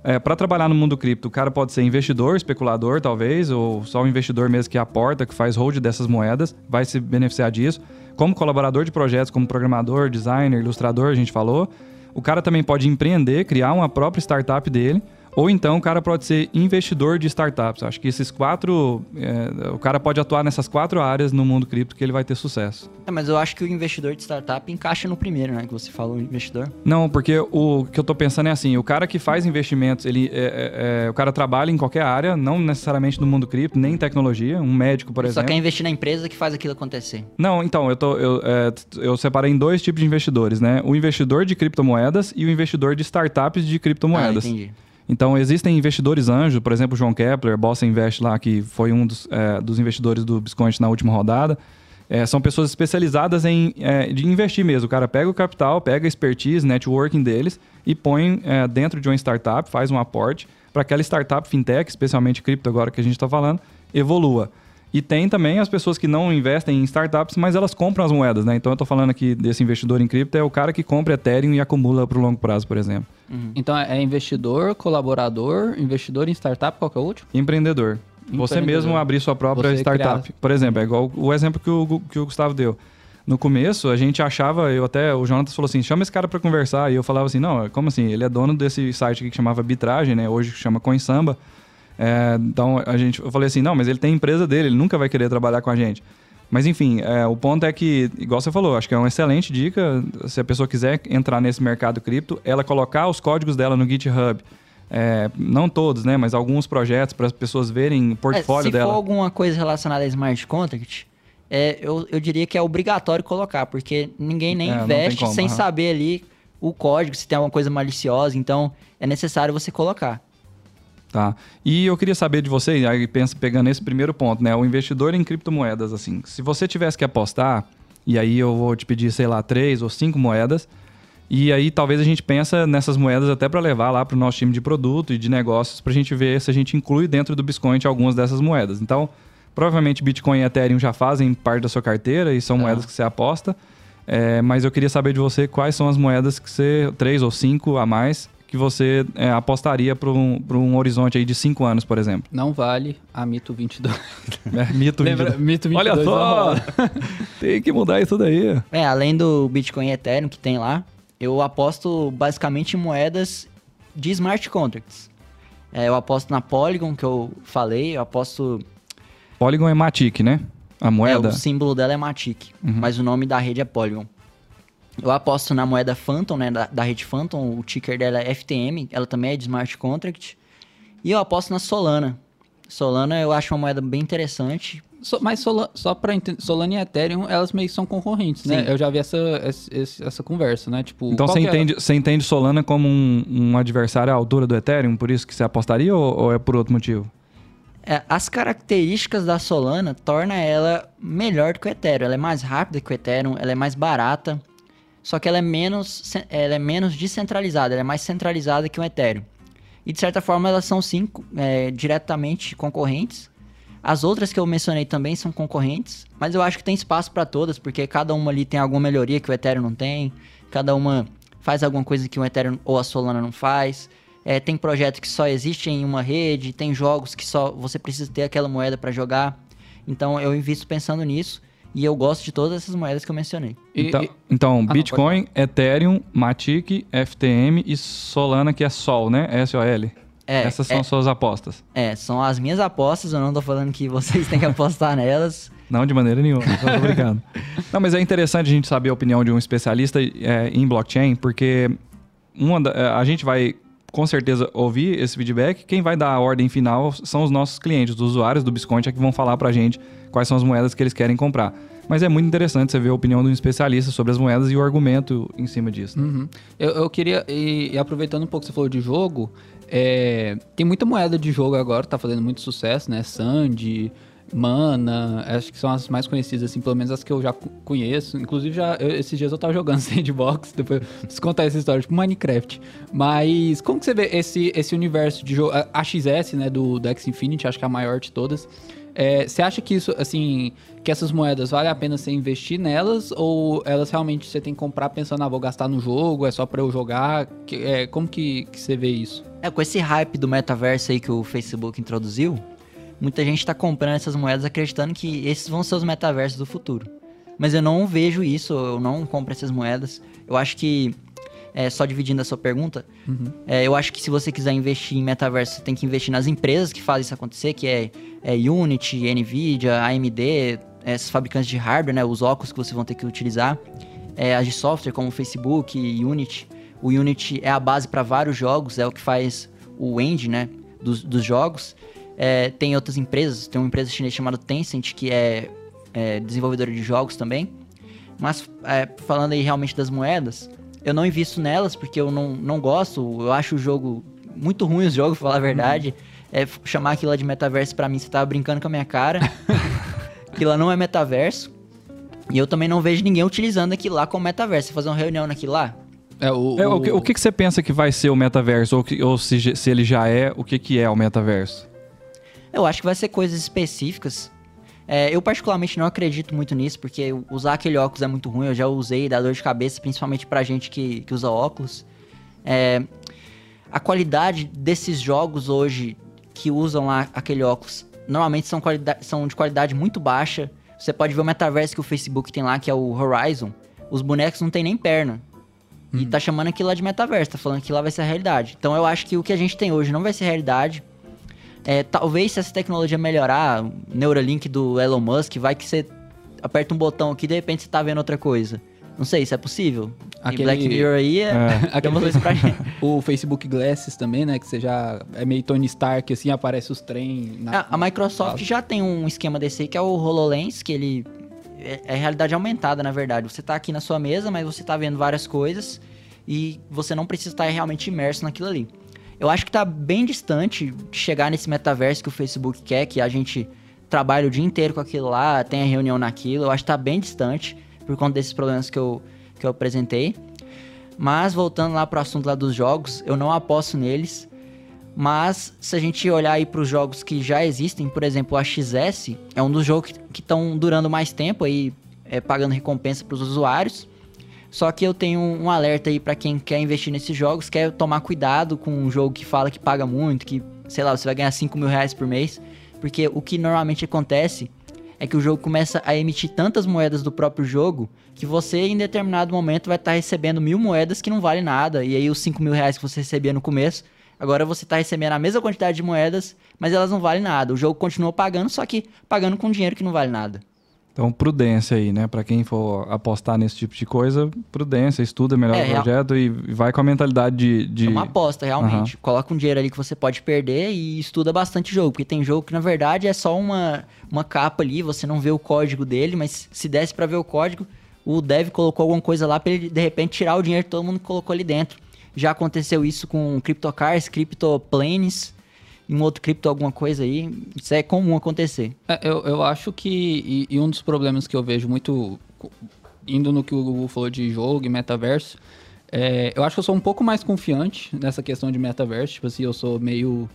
é, para trabalhar no mundo cripto, o cara pode ser investidor, especulador, talvez, ou só um investidor mesmo que aporta, que faz hold dessas moedas, vai se beneficiar disso. Como colaborador de projetos, como programador, designer, ilustrador, a gente falou. O cara também pode empreender, criar uma própria startup dele ou então o cara pode ser investidor de startups. Acho que esses quatro. É, o cara pode atuar nessas quatro áreas no mundo cripto que ele vai ter sucesso. É, mas eu acho que o investidor de startup encaixa no primeiro, né? Que você falou, investidor. Não, porque o que eu tô pensando é assim: o cara que faz investimentos, ele, é, é, é o cara trabalha em qualquer área, não necessariamente no mundo cripto, nem em tecnologia. Um médico, por Só exemplo. Só quer investir na empresa que faz aquilo acontecer. Não, então, eu, tô, eu, é, eu separei em dois tipos de investidores, né? O investidor de criptomoedas e o investidor de startups de criptomoedas. Ah, entendi. Então, existem investidores anjo, por exemplo, João Kepler, Bossa Invest lá, que foi um dos, é, dos investidores do Biscoint na última rodada. É, são pessoas especializadas em é, de investir mesmo. O cara pega o capital, pega a expertise, networking deles e põe é, dentro de uma startup, faz um aporte para aquela startup fintech, especialmente cripto agora que a gente está falando, evolua. E tem também as pessoas que não investem em startups, mas elas compram as moedas, né? Então eu estou falando aqui desse investidor em cripto, é o cara que compra Ethereum e acumula para o longo prazo, por exemplo. Uhum. Então é investidor, colaborador, investidor em startup, qual que é o último? Empreendedor. Você mesmo abrir sua própria Você startup. Criar... Por exemplo, é igual o exemplo que o, que o Gustavo deu. No começo, a gente achava, eu até, o Jonathan falou assim, chama esse cara para conversar. E eu falava assim, não, como assim? Ele é dono desse site aqui que chamava Bitragem, né? Hoje chama CoinSamba. É, então, a gente, eu falei assim, não, mas ele tem empresa dele, ele nunca vai querer trabalhar com a gente. Mas enfim, é, o ponto é que, igual você falou, acho que é uma excelente dica, se a pessoa quiser entrar nesse mercado cripto, ela colocar os códigos dela no GitHub. É, não todos, né? Mas alguns projetos para as pessoas verem o portfólio é, se dela. Se for alguma coisa relacionada a smart contract, é, eu, eu diria que é obrigatório colocar, porque ninguém nem é, investe como, sem uhum. saber ali o código, se tem alguma coisa maliciosa. Então, é necessário você colocar. Tá. E eu queria saber de você, aí pensa, pegando esse primeiro ponto, né? O investidor em criptomoedas, assim. Se você tivesse que apostar, e aí eu vou te pedir, sei lá, três ou cinco moedas, e aí talvez a gente pensa nessas moedas até para levar lá para o nosso time de produto e de negócios para a gente ver se a gente inclui dentro do Biscoint algumas dessas moedas. Então, provavelmente Bitcoin e Ethereum já fazem parte da sua carteira e são é. moedas que você aposta. É, mas eu queria saber de você quais são as moedas que você, três ou cinco a mais, que você é, apostaria para um, um horizonte aí de 5 anos, por exemplo? Não vale a Mito 22. É, Mito 22. Lembra, Mito 22 Olha só! tem que mudar isso daí. É, além do Bitcoin e Ethereum que tem lá, eu aposto basicamente em moedas de smart contracts. É, eu aposto na Polygon, que eu falei, eu aposto... Polygon é Matic, né? A moeda? É, o símbolo dela é Matic, uhum. mas o nome da rede é Polygon. Eu aposto na moeda Phantom, né, da, da rede Phantom, o ticker dela é FTM, ela também é de smart contract. E eu aposto na Solana. Solana eu acho uma moeda bem interessante. So, mas Solana, só para entender, Solana e Ethereum, elas meio que são concorrentes, né? Sim. Eu já vi essa, essa, essa conversa, né? Tipo, então você é entende, você entende Solana como um, um, adversário à altura do Ethereum, por isso que você apostaria ou, ou é por outro motivo? É, as características da Solana torna ela melhor do que o Ethereum. Ela é mais rápida que o Ethereum, ela é mais barata só que ela é menos, ela é menos descentralizada, ela é mais centralizada que o Ethereum. E de certa forma elas são sim é, diretamente concorrentes. As outras que eu mencionei também são concorrentes, mas eu acho que tem espaço para todas, porque cada uma ali tem alguma melhoria que o Ethereum não tem, cada uma faz alguma coisa que o Ethereum ou a Solana não faz. É, tem projetos que só existem em uma rede, tem jogos que só você precisa ter aquela moeda para jogar. Então eu invisto pensando nisso. E eu gosto de todas essas moedas que eu mencionei. E, então, e... então ah, Bitcoin, Ethereum, Matic, FTM e Solana, que é Sol, né? S-O-L. É, Essas são é, suas apostas. É, são as minhas apostas. Eu não tô falando que vocês têm que apostar nelas. Não, de maneira nenhuma. Obrigado. não, mas é interessante a gente saber a opinião de um especialista é, em blockchain, porque uma da, é, a gente vai com certeza ouvir esse feedback. Quem vai dar a ordem final são os nossos clientes, os usuários do Biscoint, é que vão falar pra gente quais são as moedas que eles querem comprar. Mas é muito interessante você ver a opinião de um especialista sobre as moedas e o argumento em cima disso. Uhum. Eu, eu, queria, e, aproveitando um pouco que você falou de jogo, é, tem muita moeda de jogo agora, tá fazendo muito sucesso, né? Sandy, Mana, acho que são as mais conhecidas, assim, pelo menos as que eu já conheço. Inclusive, já, eu, esses dias eu tava jogando Sandbox, depois preciso contar essa história, tipo Minecraft. Mas como que você vê esse, esse universo de jogo? A XS, né, do, do X Infinity, acho que é a maior de todas. É, você acha que isso, assim, que essas moedas vale a pena você investir nelas ou elas realmente você tem que comprar pensando, ah, vou gastar no jogo, é só para eu jogar? Que, é, como que, que você vê isso? É, com esse hype do metaverso aí que o Facebook introduziu, muita gente está comprando essas moedas acreditando que esses vão ser os metaversos do futuro. Mas eu não vejo isso, eu não compro essas moedas. Eu acho que, é, só dividindo a sua pergunta, uhum. é, eu acho que se você quiser investir em metaverso, você tem que investir nas empresas que fazem isso acontecer, que é, é Unity, Nvidia, AMD, esses fabricantes de hardware, né, os óculos que vocês vão ter que utilizar. É, as de software, como Facebook, Unity. O Unity é a base para vários jogos, é o que faz o engine né, dos, dos jogos. É, tem outras empresas, tem uma empresa chinesa chamada Tencent, que é, é desenvolvedora de jogos também. Mas é, falando aí realmente das moedas, eu não invisto nelas porque eu não, não gosto, eu acho o jogo muito ruim os jogos, pra falar a verdade. É, f- chamar aquilo lá de metaverso pra mim, você tava brincando com a minha cara. aquilo lá não é metaverso. E eu também não vejo ninguém utilizando aquilo lá como metaverso. Você fazer uma reunião naquilo lá, É, o, É, o, que, o que que você pensa que vai ser o metaverso? Ou, que- ou se, se ele já é, o que, que é o metaverso? Eu acho que vai ser coisas específicas. É, eu particularmente não acredito muito nisso, porque usar aquele óculos é muito ruim. Eu já usei, dá dor de cabeça, principalmente pra gente que, que usa óculos. É, a qualidade desses jogos hoje que usam lá aquele óculos, normalmente são, são de qualidade muito baixa. Você pode ver o metaverso que o Facebook tem lá, que é o Horizon. Os bonecos não tem nem perna. E tá chamando aquilo lá de metaverso, tá falando que lá vai ser a realidade. Então eu acho que o que a gente tem hoje não vai ser realidade. É, talvez se essa tecnologia melhorar, o Neuralink do Elon Musk, vai que você aperta um botão aqui e de repente você tá vendo outra coisa. Não sei, isso é possível. Aquele- E Black Mirror aí é... É. Aquele... pra o Facebook Glasses também, né? Que você já é meio Tony Stark, assim, aparece os trem. na- A, a Microsoft já tem um esquema desse aí, que é o HoloLens, que ele é, é realidade aumentada, na verdade. Você tá aqui na sua mesa, mas você tá vendo várias coisas e você não precisa estar realmente imerso naquilo ali. Eu acho que tá bem distante de chegar nesse metaverso que o Facebook quer, que a gente trabalha o dia inteiro com aquilo lá, tem a reunião naquilo. Eu acho que tá bem distante por conta desses problemas que eu, que eu apresentei. Mas voltando lá pro assunto lá dos jogos, eu não aposto neles. Mas se a gente olhar aí para os jogos que já existem, por exemplo, a XS é um dos jogos que estão durando mais tempo aí, é, pagando recompensa para os usuários. Só que eu tenho um, alerta aí para quem quer investir nesses jogos, quer tomar cuidado com um jogo que fala que paga muito, que, sei lá, você vai ganhar 5 mil reais por mês. Porque o que normalmente acontece é que o jogo começa a emitir tantas moedas do próprio jogo que você, em determinado momento, vai estar recebendo mil moedas que não vale nada. E aí os 5 mil reais que você recebia no começo, agora você está recebendo a mesma quantidade de moedas, mas elas não valem nada. O jogo continua pagando, só que pagando com dinheiro que não vale nada. Então, prudência aí, né? Pra quem for apostar nesse tipo de coisa, prudência, estuda melhor É, o real- projeto e vai com a mentalidade de. de- É uma aposta, realmente. Coloca um dinheiro ali que você pode perder e estuda bastante jogo. Porque tem jogo que, na verdade, é só uma, uma capa ali, você não vê o código dele, mas se desse pra ver o código, o dev colocou alguma coisa lá pra ele, de repente, tirar o dinheiro que todo mundo colocou ali dentro. Já aconteceu isso com CryptoCars, CryptoPlanes, e um outro cripto alguma coisa aí. Isso é comum acontecer. É, eu, eu acho que. E, e um dos problemas que eu vejo muito. Indo no que o Google falou de jogo e metaverso. é, eu acho que eu sou um pouco mais confiante nessa questão de metaverso. Tipo assim, eu sou meio.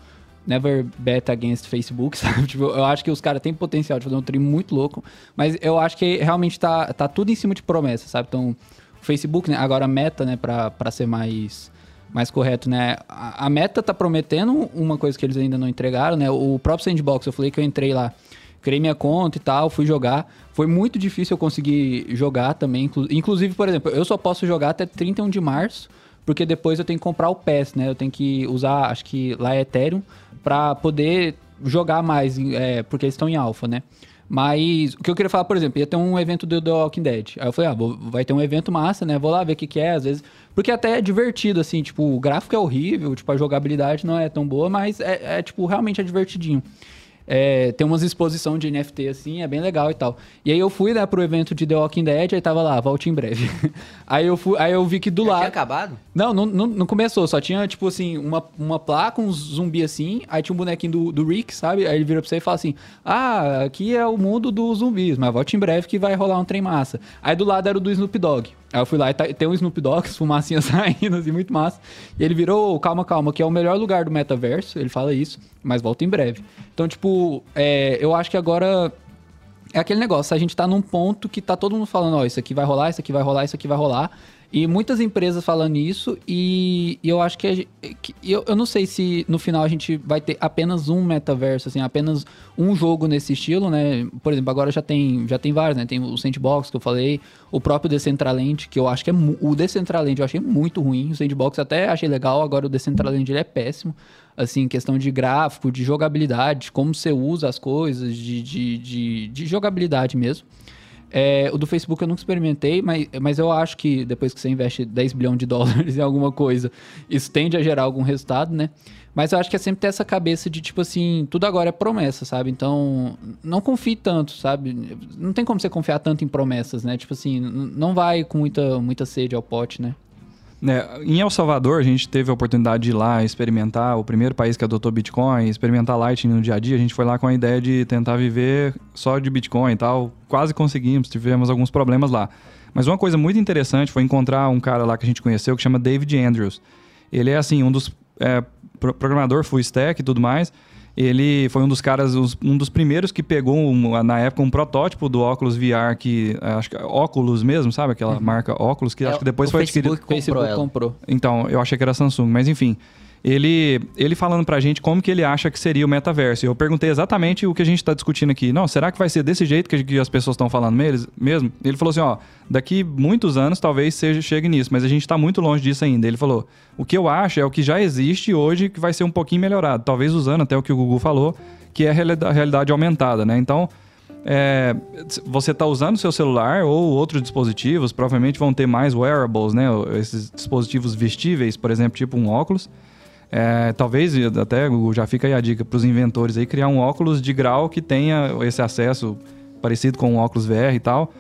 Never bet against Facebook, sabe? Tipo, eu acho que os caras têm potencial de fazer um trem muito louco. Mas eu acho que realmente tá, tá tudo em cima de promessa, sabe? Então, o Facebook, né? Agora meta, né? Pra, pra ser mais mais correto, né? A, a Meta tá prometendo uma coisa que eles ainda não entregaram, né? O próprio Sandbox, eu falei que eu entrei lá, criei minha conta e tal, fui jogar. Foi muito difícil eu conseguir jogar também. inclu- Inclusive, por exemplo, eu só posso jogar até 31 de março, porque depois eu tenho que comprar o PES, né? Eu tenho que usar, acho que lá é Ethereum, pra poder jogar mais, é, porque eles estão em alfa, né? Mas o que eu queria falar, por exemplo, ia ter um evento do The Walking Dead. Aí eu falei, ah, vou- vai ter um evento massa, né? Vou lá ver o que, que é, às vezes. Porque até é divertido, assim, tipo, o gráfico é horrível, tipo, a jogabilidade não é tão boa, mas é, é, tipo, realmente é divertidinho. É, tem umas exposição de NFT, assim, é bem legal e tal. E aí eu fui, né, pro evento de The Walking Dead, aí tava lá, volte em breve. aí, eu fui, aí eu vi que do Já lado. tinha acabado? Não, não, não, não começou. Só tinha, tipo assim, uma, uma placa, um zumbi assim. Aí tinha um bonequinho do, do Rick, sabe? Aí ele vira pra você e fala assim: Ah, aqui é o mundo dos zumbis, mas volte em breve que vai rolar um trem massa. Aí do lado era o do Snoop Dogg. Aí eu fui lá e tá- tem um Snoop Dogg, fumacinha saindo, assim, muito massa. E ele virou, calma, calma, que é o melhor lugar do metaverso. Ele fala isso, mas volta em breve. Então, tipo, é, eu acho que agora é aquele negócio, a gente tá num ponto que tá todo mundo falando, ó, isso aqui vai rolar, isso aqui vai rolar, isso aqui vai rolar. E muitas empresas falando isso, e, e eu acho que, que- eu, eu não sei se no final a gente vai ter apenas um metaverso, assim, apenas um jogo nesse estilo, né? Por exemplo, agora já tem, já tem vários, né? Tem o Sandbox que eu falei, o próprio Decentraland, que eu acho que é o Decentraland eu achei muito ruim, o Sandbox até achei legal, agora o Decentraland ele é péssimo assim, questão de gráfico, de jogabilidade, de como você usa as coisas, de, de, de, de jogabilidade mesmo. É, o do Facebook eu nunca experimentei, mas, mas eu acho que depois que você investe 10 bilhões de dólares em alguma coisa, isso tende a gerar algum resultado, né? Mas eu acho que é sempre ter essa cabeça de, tipo assim, tudo agora é promessa, sabe? Então, não confie tanto, sabe? Não tem como você confiar tanto em promessas, né? Tipo assim, não vai com muita, muita sede ao pote, né? É, em El Salvador, a gente teve a oportunidade de ir lá experimentar, o primeiro país que adotou Bitcoin, experimentar Lightning no dia a dia. A gente foi lá com a ideia de tentar viver só de Bitcoin e tal. Quase conseguimos, tivemos alguns problemas lá. Mas uma coisa muito interessante foi encontrar um cara lá que a gente conheceu que chama David Andrews. Ele é, assim, um dos é, programador full stack e tudo mais. Ele foi um dos caras, um dos primeiros que pegou, um, na época, um protótipo do óculos VR, que acho que óculos mesmo, sabe? Aquela uhum. marca óculos, que é, acho que depois foi Facebook adquirido. Facebook comprou, comprou. Então, eu achei que era Samsung, mas enfim ele, ele falando pra gente como que ele acha que seria o metaverso. Eu perguntei exatamente o que a gente está discutindo aqui. Não, será que vai ser desse jeito que, as pessoas estão falando mesmo? Ele falou assim, ó, daqui muitos anos talvez seja, chegue nisso, mas a gente está muito longe disso ainda. Ele falou, o que eu acho é o que já existe hoje que vai ser um pouquinho melhorado. Talvez usando até o que o Google falou, que é a realidade aumentada, né? Então, é, você está usando seu celular ou outros dispositivos, provavelmente vão ter mais wearables, né? Esses dispositivos vestíveis, por exemplo, tipo um óculos. É, talvez, até já fica aí a dica para os inventores aí, criar um óculos de grau que tenha esse acesso parecido com um óculos VR e tal.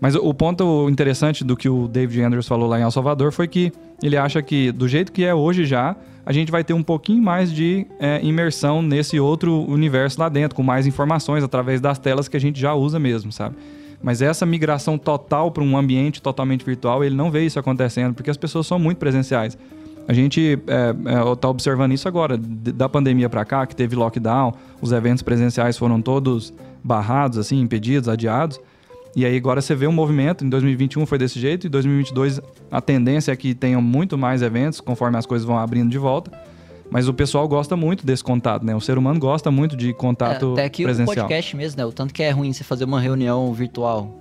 Mas o ponto interessante do que o David Andrews falou lá em El Salvador foi que ele acha que, do jeito que é hoje já, a gente vai ter um pouquinho mais de é, imersão nesse outro universo lá dentro, com mais informações através das telas que a gente já usa mesmo, sabe? Mas essa migração total para um ambiente totalmente virtual, ele não vê isso acontecendo, porque as pessoas são muito presenciais. A gente está é, é, tá observando isso agora, da pandemia para cá, que teve lockdown, os eventos presenciais foram todos barrados, assim, impedidos, adiados. E aí agora você vê um movimento, em 2021 foi desse jeito, em 2022 a tendência é que tenham muito mais eventos, conforme as coisas vão abrindo de volta. Mas o pessoal gosta muito desse contato, né? O ser humano gosta muito de contato é, até aqui presencial. o podcast mesmo, né? O tanto que é ruim você fazer uma reunião virtual.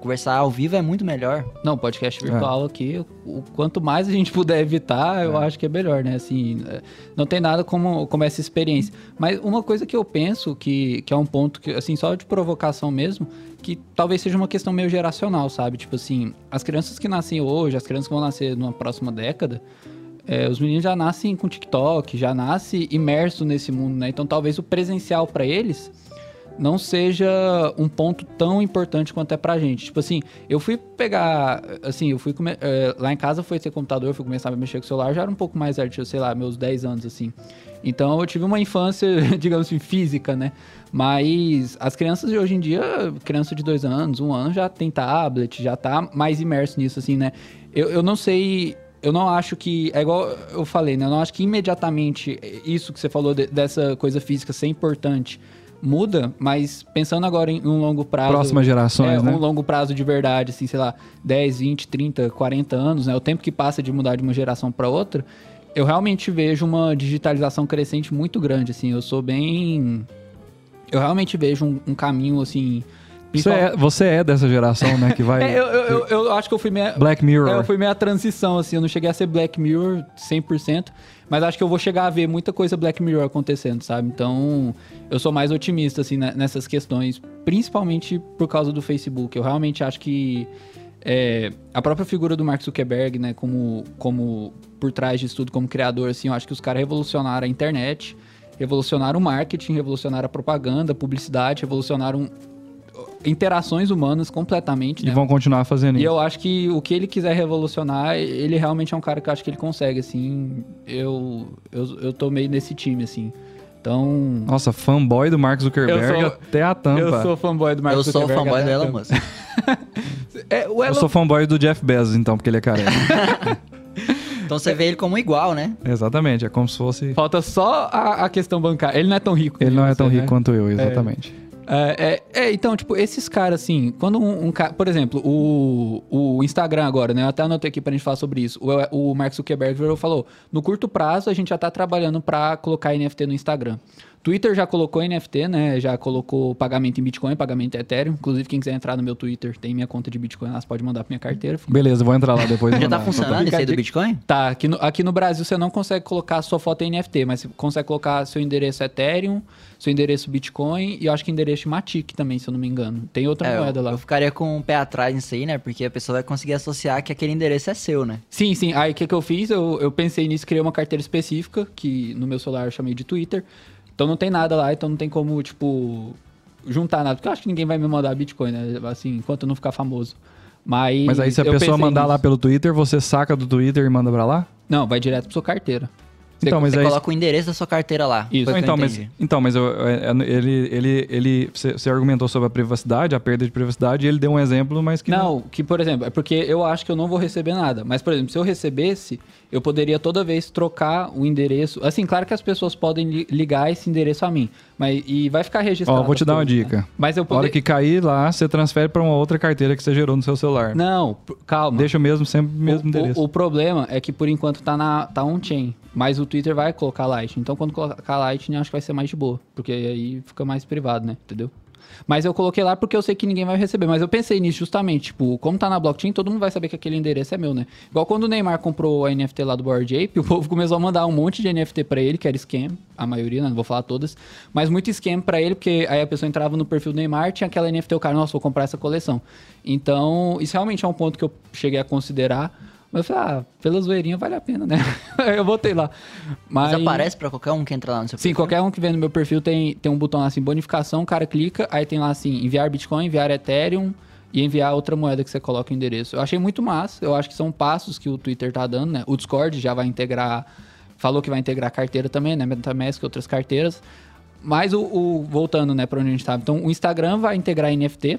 Conversar ao vivo é muito melhor. Não, podcast virtual é. aqui, o quanto mais a gente puder evitar, eu é. acho que é melhor, né? Assim, é, não tem nada como, como essa experiência. Mas uma coisa que eu penso que, que é um ponto que, assim, só de provocação mesmo, que talvez seja uma questão meio geracional, sabe? Tipo assim, as crianças que nascem hoje, as crianças que vão nascer numa próxima década, é, os meninos já nascem com TikTok, já nascem imerso nesse mundo, né? Então talvez o presencial para eles não seja um ponto tão importante quanto é pra gente. Tipo assim, eu fui pegar, assim, eu fui come... é, lá em casa foi ter computador, fui começar a mexer com o celular, já era um pouco mais velho, sei lá, meus 10 anos assim. Então eu tive uma infância, digamos assim, física, né? Mas as crianças de hoje em dia, criança de dois anos, um ano, já tem tablet, já tá mais imerso nisso, assim, né? Eu, eu não sei eu não acho que. É igual eu falei, né? Eu não acho que imediatamente isso que você falou de, dessa coisa física ser importante muda, mas pensando agora em um longo prazo. Próximas gerações, é, né? Um longo prazo de verdade, assim, sei lá, 10, 20, 30, 40 anos, né? O tempo que passa de mudar de uma geração para outra, eu realmente vejo uma digitalização crescente muito grande, assim. Eu sou bem. Eu realmente vejo um, um caminho, assim você é, você é dessa geração, né? Que vai. é, eu, eu, eu, acho que eu fui meia. Black Mirror. É, eu fui meia transição, assim. Eu não cheguei a ser Black Mirror 100%, mas acho que eu vou chegar a ver muita coisa Black Mirror acontecendo, sabe? Então, eu sou mais otimista, assim, nessas questões, principalmente por causa do Facebook. Eu realmente acho que é, a própria figura do Mark Zuckerberg, né, como, como por trás disso tudo, como criador, assim, eu acho que os caras revolucionaram a internet, revolucionaram o marketing, revolucionaram a propaganda, a publicidade, revolucionaram interações humanas completamente. E né? vão continuar fazendo e isso. E eu acho que o que ele quiser revolucionar, ele realmente é um cara que eu acho que ele consegue, assim. Eu, eu, eu tô meio nesse time, assim. Então. Nossa, fanboy do Mark Zuckerberg sou, até a tampa. Eu sou fanboy do Mark eu Zuckerberg. Eu sou fanboy do Elon Musk. é, Elon... Eu sou fanboy do Jeff Bezos, então, porque ele é careca. Então você vê ele como igual, né? Exatamente, é como se fosse. Falta só a, a questão bancária. Ele não é tão rico. Ele não é tão rico né? quanto eu, exatamente. É. É, é, é, então, tipo, esses caras, assim, quando um, um cara. Por exemplo, o, o Instagram agora, né? Eu até anotei aqui pra gente falar sobre isso. O, o Mark Zuckerberg falou: no curto prazo a gente já tá trabalhando pra colocar NFT no Instagram. Twitter já colocou NFT, né? Já colocou pagamento em Bitcoin, pagamento em Ethereum. Inclusive, quem quiser entrar no meu Twitter, tem minha conta de Bitcoin lá, você pode mandar pra minha carteira. Beleza, vou entrar lá depois. já tá funcionando esse aí do Bitcoin? Tá, aqui no, aqui no Brasil você não consegue colocar sua foto em NFT, mas você consegue colocar seu endereço Ethereum, seu endereço Bitcoin e eu acho que endereço Matic também, se eu não me engano. Tem outra é, moeda lá. Eu ficaria com um pé atrás nisso aí, né? Porque a pessoa vai conseguir associar que aquele endereço é seu, né? Sim, sim. Aí o que, que eu fiz? Eu, eu pensei nisso, criei uma carteira específica, que no meu celular eu chamei de Twitter. Então não tem nada lá, então não tem como, tipo, juntar nada. Porque eu acho que ninguém vai me mandar Bitcoin, né? Assim, enquanto eu não ficar famoso. Mas, Mas aí se a pessoa mandar lá nisso. pelo Twitter, você saca do Twitter e manda pra lá? Não, vai direto pra sua carteira. Então, mas Você aí... coloca o endereço da sua carteira lá. Isso. Então, mas, entendi. então, mas eu- é- é- ele, ele, ele, você você argumentou sobre a privacidade, a perda de privacidade, e ele deu um exemplo, mas que Não, que por exemplo, é porque eu acho que eu não vou receber nada. Mas, por exemplo, se eu recebesse, eu poderia toda vez trocar o endereço. Assim, claro que as pessoas podem li- ligar esse endereço a mim. Mas, e vai ficar registrado. Ó, vou te dar uma dica. né? Mas eu Na hora poderia. que cair lá, você transfere para uma outra carteira que você gerou no seu celular. Não, calma. Deixa o mesmo, sempre o mesmo o, endereço. o, o problema é que por enquanto tá, na, tá on-chain. Mas o Twitter vai colocar Lightning. Então quando colocar Lightning, acho que vai ser mais de boa. Porque aí fica mais privado, né? Entendeu? Mas eu coloquei lá porque eu sei que ninguém vai receber. Mas eu pensei nisso justamente. Tipo, como tá na blockchain, todo mundo vai saber que aquele endereço é meu, né? Igual quando o Neymar comprou a NFT lá do Board Ape, o povo começou a mandar um monte de NFT pra ele, que era scam. A maioria, né? Não vou falar todas. Mas muito scam pra ele, porque aí a pessoa entrava no perfil do Neymar, tinha aquela NFT, o cara, nossa, vou comprar essa coleção. Então, isso realmente é um ponto que eu cheguei a considerar. Mas eu falei, ah, pela zoeirinha vale a pena, né? eu botei lá. Mas, Mas aparece pra qualquer um que entra lá no seu Sim, perfil? qualquer um que vê no meu perfil tem, tem um botão lá assim, bonificação, o cara clica, aí tem lá assim, enviar Bitcoin, enviar Ethereum e enviar outra moeda que você coloca o endereço. Eu achei muito massa, eu acho que são passos que o Twitter tá dando, né? O Discord já vai integrar, falou que vai integrar carteira também, né? MetaMask e outras carteiras. Mas o, o- voltando, né, pra onde a gente tava. Então, o Instagram vai integrar NFT,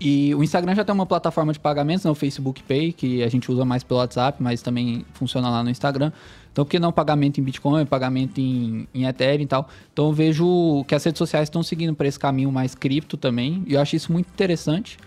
e o Instagram já tem uma plataforma de pagamentos, né, o Facebook Pay, que a gente usa mais pelo WhatsApp, mas também funciona lá no Instagram. Então, por que não pagamento em Bitcoin, pagamento em, em Ethereum e tal? Então, eu vejo que as redes sociais estão seguindo para esse caminho mais cripto também, e eu acho isso muito interessante.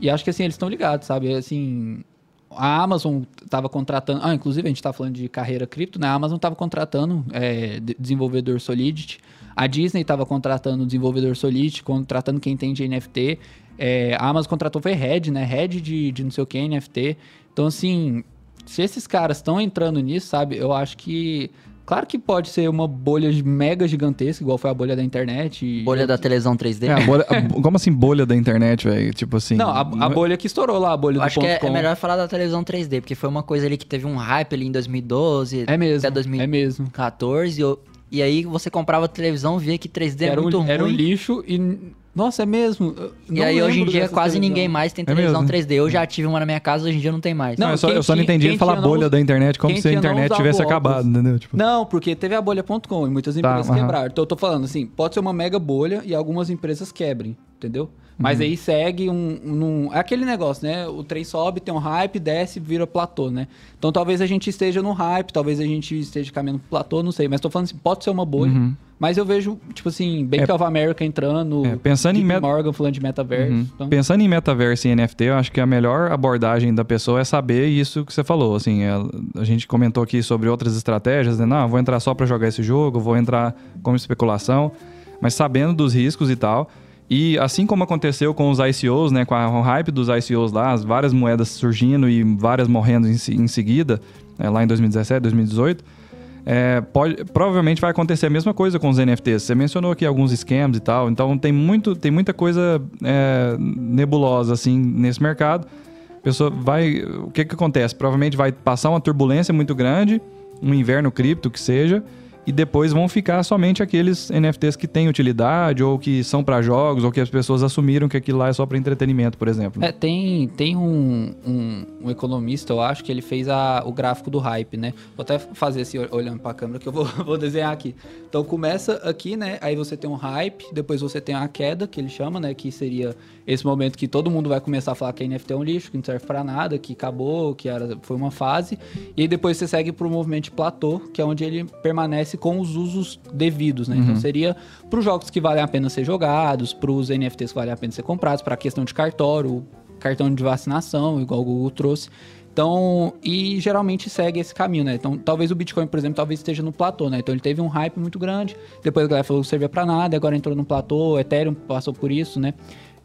E acho que, assim, eles estão ligados, sabe? Assim, a Amazon estava contratando... Ah, inclusive, a gente está falando de carreira cripto, né? A Amazon estava contratando é, de- desenvolvedor Solidity. A Disney estava contratando desenvolvedor Solidity, contratando quem tem de NFT. É, a Amazon contratou foi Red, né? Red de, de não sei o que, NFT. Então, assim, se esses caras estão entrando nisso, sabe? Eu acho que... Claro que pode ser uma bolha mega gigantesca, igual foi a bolha da internet. e- Bolha da televisão 3D? É, a bolha- a- como assim bolha da internet, velho? Tipo assim. Não, a, a bolha que estourou lá, a bolha Eu do acho que é, é melhor falar da televisão 3D, porque foi uma coisa ali que teve um hype ali em 2012 É mesmo, até 2014. é mesmo. e, eu- e aí você comprava televisão, via que 3D é era, muito um, ruim. era um lixo e. Nossa, é mesmo. Eu E aí hoje em dia quase televisão. ninguém mais tem É televisão mesmo? 3D. Eu já tive uma na minha casa, hoje em dia não tem mais. Não, Não, eu só, eu só não entendi ele falar bolha usa- da internet como quem se a internet tivesse acabado, entendeu? Tipo, Não, porque teve a bolha.com e muitas Tá, empresas aham. quebraram. Então eu tô falando assim, pode ser uma mega bolha e algumas empresas quebrem, entendeu? Mas Uhum. aí segue um, um- É aquele negócio, né? O trem sobe, tem um hype, desce, vira platô, né? Então talvez a gente esteja no hype, talvez a gente esteja caminhando pro platô, não sei. Mas tô falando assim, pode ser uma bolha. Mas eu vejo, tipo assim, Bank Uhum. É- of America entrando, É, pensando em JP met- Morgan falando de metaverso. Uhum. Então, Pensando em metaverso e NFT, eu acho que a melhor abordagem da pessoa é saber isso que você falou. Assim, é, a gente comentou aqui sobre outras estratégias, né? Não, vou entrar só para jogar esse jogo, vou entrar como especulação, mas sabendo dos riscos e tal. E assim como aconteceu com os ICOs, né, com o hype dos ICOs lá, as várias moedas surgindo e várias morrendo em, em seguida, é, lá em 2017, 2018, é, pode, provavelmente vai acontecer a mesma coisa com os NFTs. Você mencionou aqui alguns scams e tal, então tem, muito, tem muita coisa é, nebulosa assim nesse mercado. Pessoa vai. O que, que acontece? Provavelmente vai passar uma turbulência muito grande, um inverno cripto que seja, e depois vão ficar somente aqueles NFTs que têm utilidade, ou que são para jogos, ou que as pessoas assumiram que aquilo lá é só para entretenimento, por exemplo. É, tem, tem um, um, um economista, eu acho, que ele fez a, o gráfico do hype, né? Vou até fazer assim, ol- olhando pra câmera, que eu vou, vou desenhar aqui. Então começa aqui, né? Aí você tem um hype, depois você tem a queda, que ele chama, né? Que seria esse momento que todo mundo vai começar a falar que a NFT é um lixo, que não serve pra nada, que acabou, que era, foi uma fase. E aí depois você segue pro movimento de platô, que é onde ele permanece com os usos devidos, né? Então seria pros jogos que valem a pena ser jogados, pros NFTs que valem a pena ser comprados, pra questão de cartório, cartão de vacinação, igual o Google trouxe. Então, e geralmente segue esse caminho, né? Então, talvez o Bitcoin, por exemplo, talvez esteja no platô, né? Então, ele teve um hype muito grande, depois a galera falou que servia pra nada, agora entrou no platô, Ethereum passou por isso, né?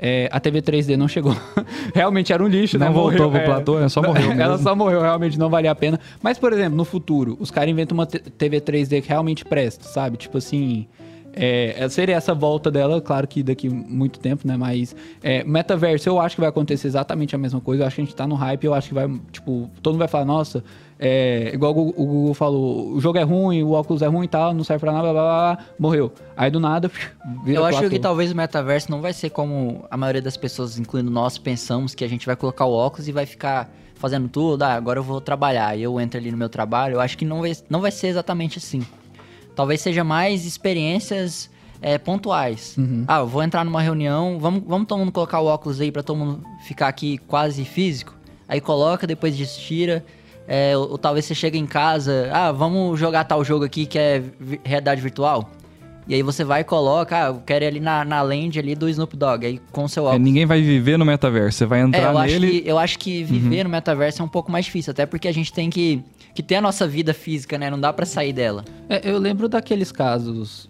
É, a TV 3D não chegou. realmente era um lixo, né? Não voltou Morreu, pro platô, né? Só morreu Ela mesmo. só morreu, realmente não valia a pena. Mas, por exemplo, no futuro, os caras inventam uma TV 3D que realmente presta, sabe? Tipo assim. É, seria essa volta dela, claro que daqui muito tempo, né? Mas é, metaverso, eu acho que vai acontecer exatamente a mesma coisa. Eu acho que a gente tá no hype, eu acho que vai, tipo, todo mundo vai falar, nossa, é, igual o Google falou, o jogo é ruim, o óculos é ruim e tal, não serve pra nada, blá, blá, blá, morreu. Aí do nada, vira Eu acho que talvez o metaverso não vai ser como a maioria das pessoas, incluindo nós, pensamos que a gente vai colocar o óculos e vai ficar fazendo tudo, ah, agora eu vou trabalhar, e eu entro ali no meu trabalho. Eu acho que não vai, não vai ser exatamente assim. Talvez seja mais experiências é, pontuais. Uhum. Ah, eu vou entrar numa reunião, vamos, vamos todo mundo colocar o óculos aí para todo mundo ficar aqui quase físico. Aí coloca, depois tira. É, ou, ou, talvez você chega em casa, ah, vamos jogar tal jogo aqui que é realidade virtual. E aí você vai e coloca, ah, eu quero ir ali na, na land ali do Snoop Dogg, aí com seu é, óculos. É, ninguém vai viver no metaverso, você vai entrar é, eu nele... Acho que, eu acho que viver uhum. no metaverso é um pouco mais difícil, até porque a gente tem que, que ter a nossa vida física, né? Não dá para sair dela. É, eu lembro daqueles casos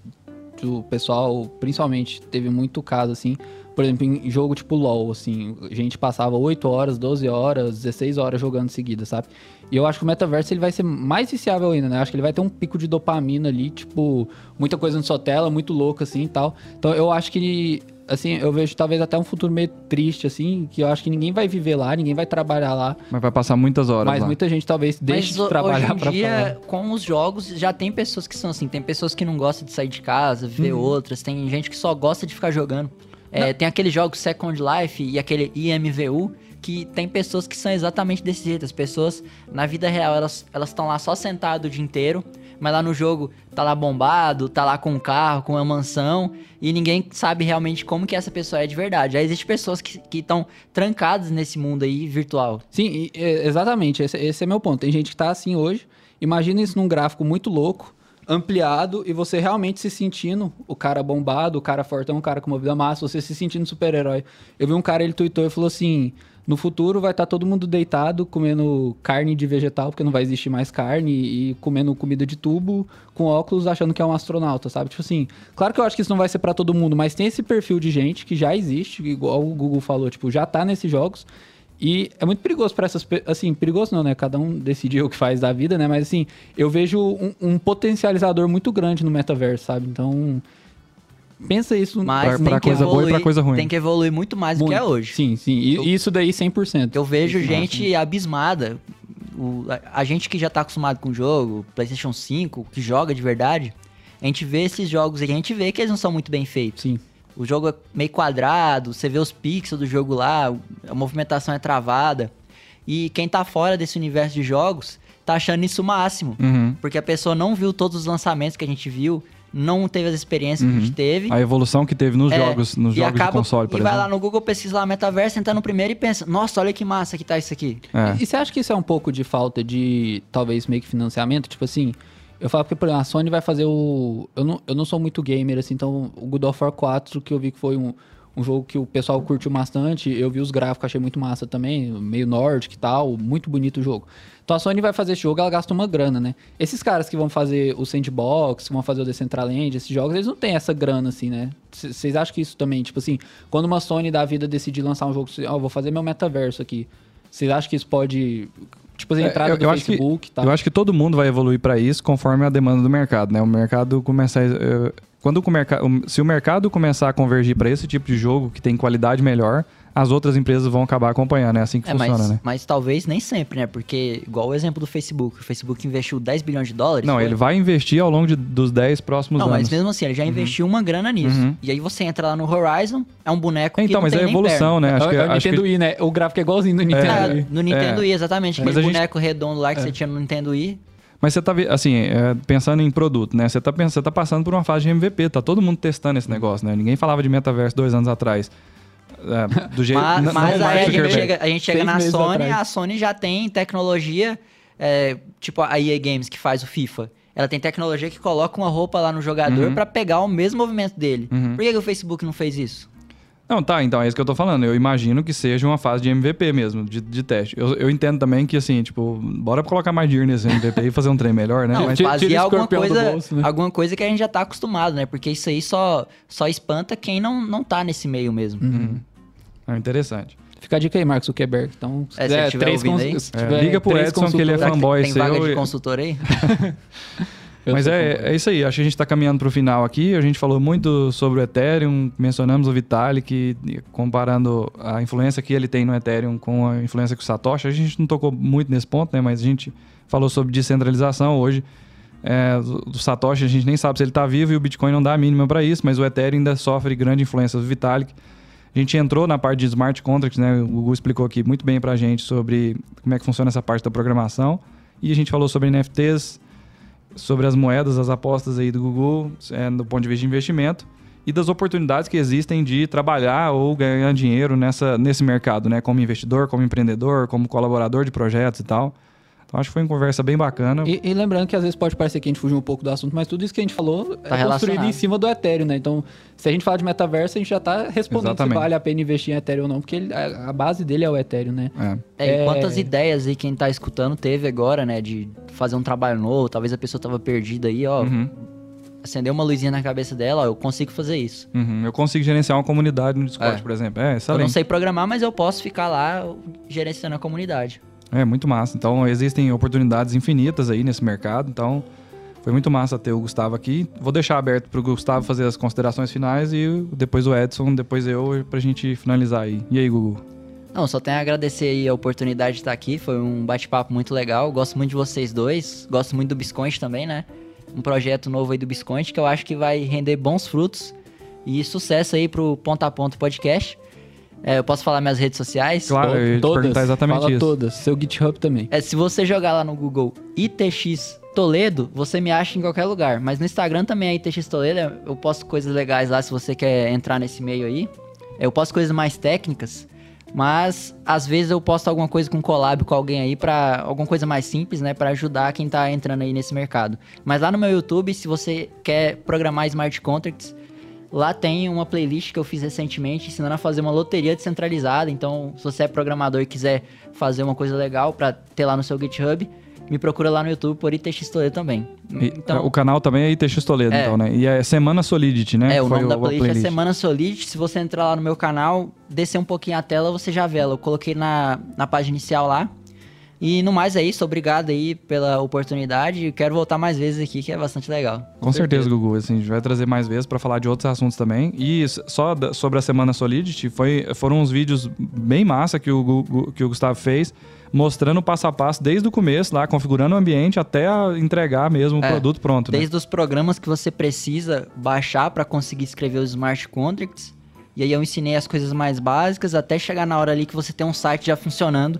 o pessoal, principalmente, teve muito caso, assim, por exemplo, em jogo tipo LoL, assim, a gente passava 8 horas, 12 horas, 16 horas jogando seguida, sabe? E eu acho que o metaverso ele vai ser mais viciável ainda, né? Acho que ele vai ter um pico de dopamina ali, tipo, muita coisa na sua tela, muito louco assim e tal. Então eu acho que assim, eu vejo talvez até um futuro meio triste, assim, que eu acho que ninguém vai viver lá, ninguém vai trabalhar lá. Mas vai passar muitas horas Mas lá. muita gente talvez deixe Mas, de trabalhar hoje em dia, com os jogos, já tem pessoas que são assim, tem pessoas que não gostam de sair de casa, ver uhum. outras, tem gente que só gosta de ficar jogando. É, tem aquele jogo Second Life e aquele IMVU, que tem pessoas que são exatamente desse jeito. As pessoas, na vida real, elas estão lá só sentado o dia inteiro, mas lá no jogo tá lá bombado, tá lá com um carro, com uma mansão, e ninguém sabe realmente como que essa pessoa é de verdade. Já existem pessoas que estão trancadas nesse mundo aí virtual. Sim, exatamente. Esse, esse é meu ponto. Tem gente que tá assim hoje. Imagina isso num gráfico muito louco ampliado e você realmente se sentindo o cara bombado, o cara fortão, o cara com uma vida massa, você se sentindo super-herói. Eu vi um cara, ele tweetou e falou assim: no futuro vai estar tá todo mundo deitado, comendo carne de vegetal, porque não vai existir mais carne, e comendo comida de tubo, com óculos, achando que é um astronauta, sabe? Tipo assim, claro que eu acho que isso não vai ser para todo mundo, mas tem esse perfil de gente que já existe, igual o Google falou, tipo, já tá nesses jogos. E é muito perigoso para essas assim, perigoso não, né? Cada um decide o que faz da vida, né? Mas assim, eu vejo um, um potencializador muito grande no metaverso, sabe? Então, pensa isso Mas pra, pra coisa evoluir, boa e pra coisa ruim. Tem que evoluir muito mais muito. do que é hoje. Sim, sim. E eu, isso daí 100%. Eu vejo isso gente máximo. abismada. O, a, a, gente que já tá acostumado com o jogo, PlayStation 5, que joga de verdade, a gente vê esses jogos e a gente vê que eles não são muito bem feitos. Sim. O jogo é meio quadrado, você vê os pixels do jogo lá, a movimentação é travada. E quem tá fora desse universo de jogos tá achando isso o máximo. Uhum. Porque a pessoa não viu todos os lançamentos que a gente viu, não teve as experiências uhum. que a gente uhum. teve. A evolução que teve nos é, jogos, nos jogos acaba, de console, por e exemplo. E vai lá no Google, pesquisa lá metaverso, entra no primeiro e pensa, nossa, olha que massa que tá isso aqui. É. E, e, você acha que isso é um pouco de falta de, talvez, meio que financiamento? Tipo assim, eu falo porque, por exemplo, a Sony vai fazer o... Eu não, eu não sou muito gamer, assim, então o God of War 4, que eu vi que foi um, um jogo que o pessoal curtiu bastante, eu vi os gráficos, achei muito massa também, meio nórdico e tal, muito bonito o jogo. Então a Sony vai fazer esse jogo, ela gasta uma grana, né? Esses caras que vão fazer o Sandbox, que vão fazer o Decentraland, esses jogos, eles não têm essa grana, assim, né? Vocês acham que isso também, tipo assim, quando uma Sony da vida decidir lançar um jogo, ó, oh, vou fazer meu metaverso aqui, vocês acham que isso pode tipo assim, entrada é, eu, do eu Facebook acho que, Eu acho que todo mundo vai evoluir para isso conforme a demanda do mercado, né? O mercado começar... Uh, quando o mercado, se o mercado começar a convergir para esse tipo de jogo que tem qualidade melhor, as outras empresas vão acabar acompanhando. É assim que é, funciona, mas, né? Mas talvez nem sempre, né? Porque, igual o exemplo do Facebook, o Facebook investiu 10 bilhões de dólares. Não, foi... ele vai investir ao longo de, dos 10 próximos não, anos. Não, mas mesmo assim, ele já uhum. investiu uma grana nisso. Uhum. E aí você entra lá no Horizon, é um boneco então, que mas tem é evolução, né? Acho é, que, é o Nintendo que... Wii, né? O gráfico é igualzinho do Nintendo é. No Nintendo é. Wii, exatamente. Aquele boneco gente... redondo lá que você é. tinha no Nintendo Wii. Mas você tá, assim, é, pensando em produto, né? Você tá, pensando, você tá passando por uma fase de MVP, tá todo mundo testando esse negócio, né? Ninguém falava de metaverso dois anos atrás. É, do jeito, mas, mas aí a gente chega, a gente chega na Sony, atrás. a Sony já tem tecnologia, é, tipo a EA Games que faz o FIFA. Ela tem tecnologia que coloca uma roupa lá no jogador uhum. para pegar o mesmo movimento dele. Uhum. Por que, que o Facebook não fez isso? Não, tá, então é isso que eu tô falando. Eu imagino que seja uma fase de MVP mesmo, de, de teste. Eu, eu entendo também que, assim, tipo, bora colocar mais dinheiro nesse MVP e fazer um trem melhor, né? Não, Mas fazer alguma coisa, bolso, né? alguma coisa que a gente já tá acostumado, né? Porque isso aí só, só espanta quem não, não tá nesse meio mesmo. Uhum. É interessante. Fica a dica aí, Marcos Zuckerberg. Então, se é, quiser, se três cons... aí, se é, liga pro Edson que ele é fanboy Tem vaga de consultor aí? Mas é, é isso aí, acho que a gente está caminhando para o final aqui. A gente falou muito sobre o Ethereum, mencionamos o Vitalik, comparando a influência que ele tem no Ethereum com a influência que o Satoshi. A gente não tocou muito nesse ponto, né? Mas a gente falou sobre descentralização hoje. É, do Satoshi, a gente nem sabe se ele está vivo e o Bitcoin não dá a mínima para isso, mas o Ethereum ainda sofre grande influência do Vitalik. A gente entrou na parte de smart contracts, né? O Google explicou aqui muito bem para a gente sobre como é que funciona essa parte da programação. E a gente falou sobre NFTs, sobre as moedas, as apostas aí do Google, é, do ponto de vista de investimento e das oportunidades que existem de trabalhar ou ganhar dinheiro nessa, nesse mercado, né? Como investidor, como empreendedor, como colaborador de projetos e tal. Então acho que foi uma conversa bem bacana. E, e, lembrando que às vezes pode parecer que a gente fugiu um pouco do assunto, mas tudo isso que a gente falou tá é construído em cima do Ethereum, né? Então, se a gente falar de metaverso, a gente já está respondendo Exatamente. se vale a pena investir em Ethereum ou não, porque ele, a, a, base dele é o Ethereum, né? É. é, e quantas ideias aí quem está escutando teve agora, né? De fazer um trabalho novo, talvez a pessoa estava perdida aí, ó. Uhum acender uma luzinha na cabeça dela, ó, eu consigo fazer isso. Uhum, eu consigo gerenciar uma comunidade no Discord, é. por exemplo. É, excelente. Eu não sei programar, mas eu posso ficar lá gerenciando a comunidade. É, muito massa. Então, existem oportunidades infinitas aí nesse mercado. Então, foi muito massa ter o Gustavo aqui. Vou deixar aberto para o Gustavo fazer as considerações finais e depois o Edson, depois eu, para a gente finalizar aí. E aí, Gugu? Não, só tenho a agradecer aí a oportunidade de estar aqui. Foi um bate-papo muito legal. Gosto muito de vocês dois. Gosto muito do Bisconte também, né? um projeto novo aí do Bisconte que eu acho que vai render bons frutos e sucesso aí pro Ponta a Ponta Podcast. É, eu posso falar minhas redes sociais? Claro, eu ia todas, exatamente fala isso. todas. Seu GitHub também. É, se você jogar lá no Google ITX Toledo, você me acha em qualquer lugar. Mas no Instagram também é ITX Toledo. Eu posto coisas legais lá se você quer entrar nesse meio aí. Eu posto coisas mais técnicas. Mas às vezes eu posto alguma coisa com collab com alguém aí para alguma coisa mais simples, né, para ajudar quem tá entrando aí nesse mercado. Mas lá no meu YouTube, se você quer programar smart contracts, lá tem uma playlist que eu fiz recentemente ensinando a fazer uma loteria descentralizada. Então, se você é programador e quiser fazer uma coisa legal para ter lá no seu GitHub, me procura lá no YouTube por ITX Toledo também. Então, o canal também é ITX Toledo, é, então, né? E é Semana Solidity, né? É, o Foi nome da playlist, playlist, é Semana Solidity. Se você entrar lá no meu canal, descer um pouquinho a tela, você já vê ela. Eu coloquei na, na página inicial lá. E no mais é isso, obrigado aí pela oportunidade. Quero voltar mais vezes aqui, que é bastante legal. Com, certeza, certeza, Gugu. Assim, a gente vai trazer mais vezes para falar de outros assuntos também. E só sobre a Semana Solidity, foi, foram uns vídeos bem massa que o, que o Gustavo fez mostrando o passo a passo desde o começo, lá, configurando o ambiente até entregar mesmo o é, produto pronto. Né? Desde os programas que você precisa baixar para conseguir escrever os smart contracts. E aí eu ensinei as coisas mais básicas até chegar na hora ali que você tem um site já funcionando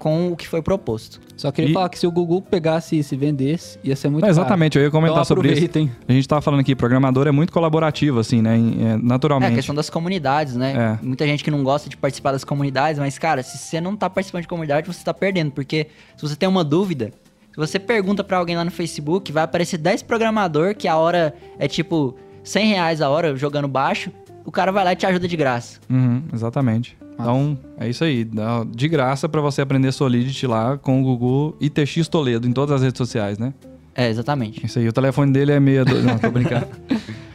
com o que foi proposto. Só queria e... falar que se o Google pegasse e se vendesse, ia ser muito Não, Exatamente, eu ia comentar então, sobre isso. A gente estava falando aqui, programador é muito colaborativo, assim, né? É, naturalmente. É a questão das comunidades, né? É. Muita gente que não gosta de participar das comunidades, mas, cara, se você não está participando de comunidade, você está perdendo. Porque se você tem uma dúvida, se você pergunta para alguém lá no Facebook, vai aparecer 10 programador que a hora é tipo 100 reais a hora jogando baixo, o cara vai lá e te ajuda de graça. Uhum, exatamente. Então, é isso aí. De graça para você aprender Solidity lá com o Google ITX Toledo em todas as redes sociais, né? É, exatamente. Isso aí. O telefone dele é meia... Do... Não, tô brincando.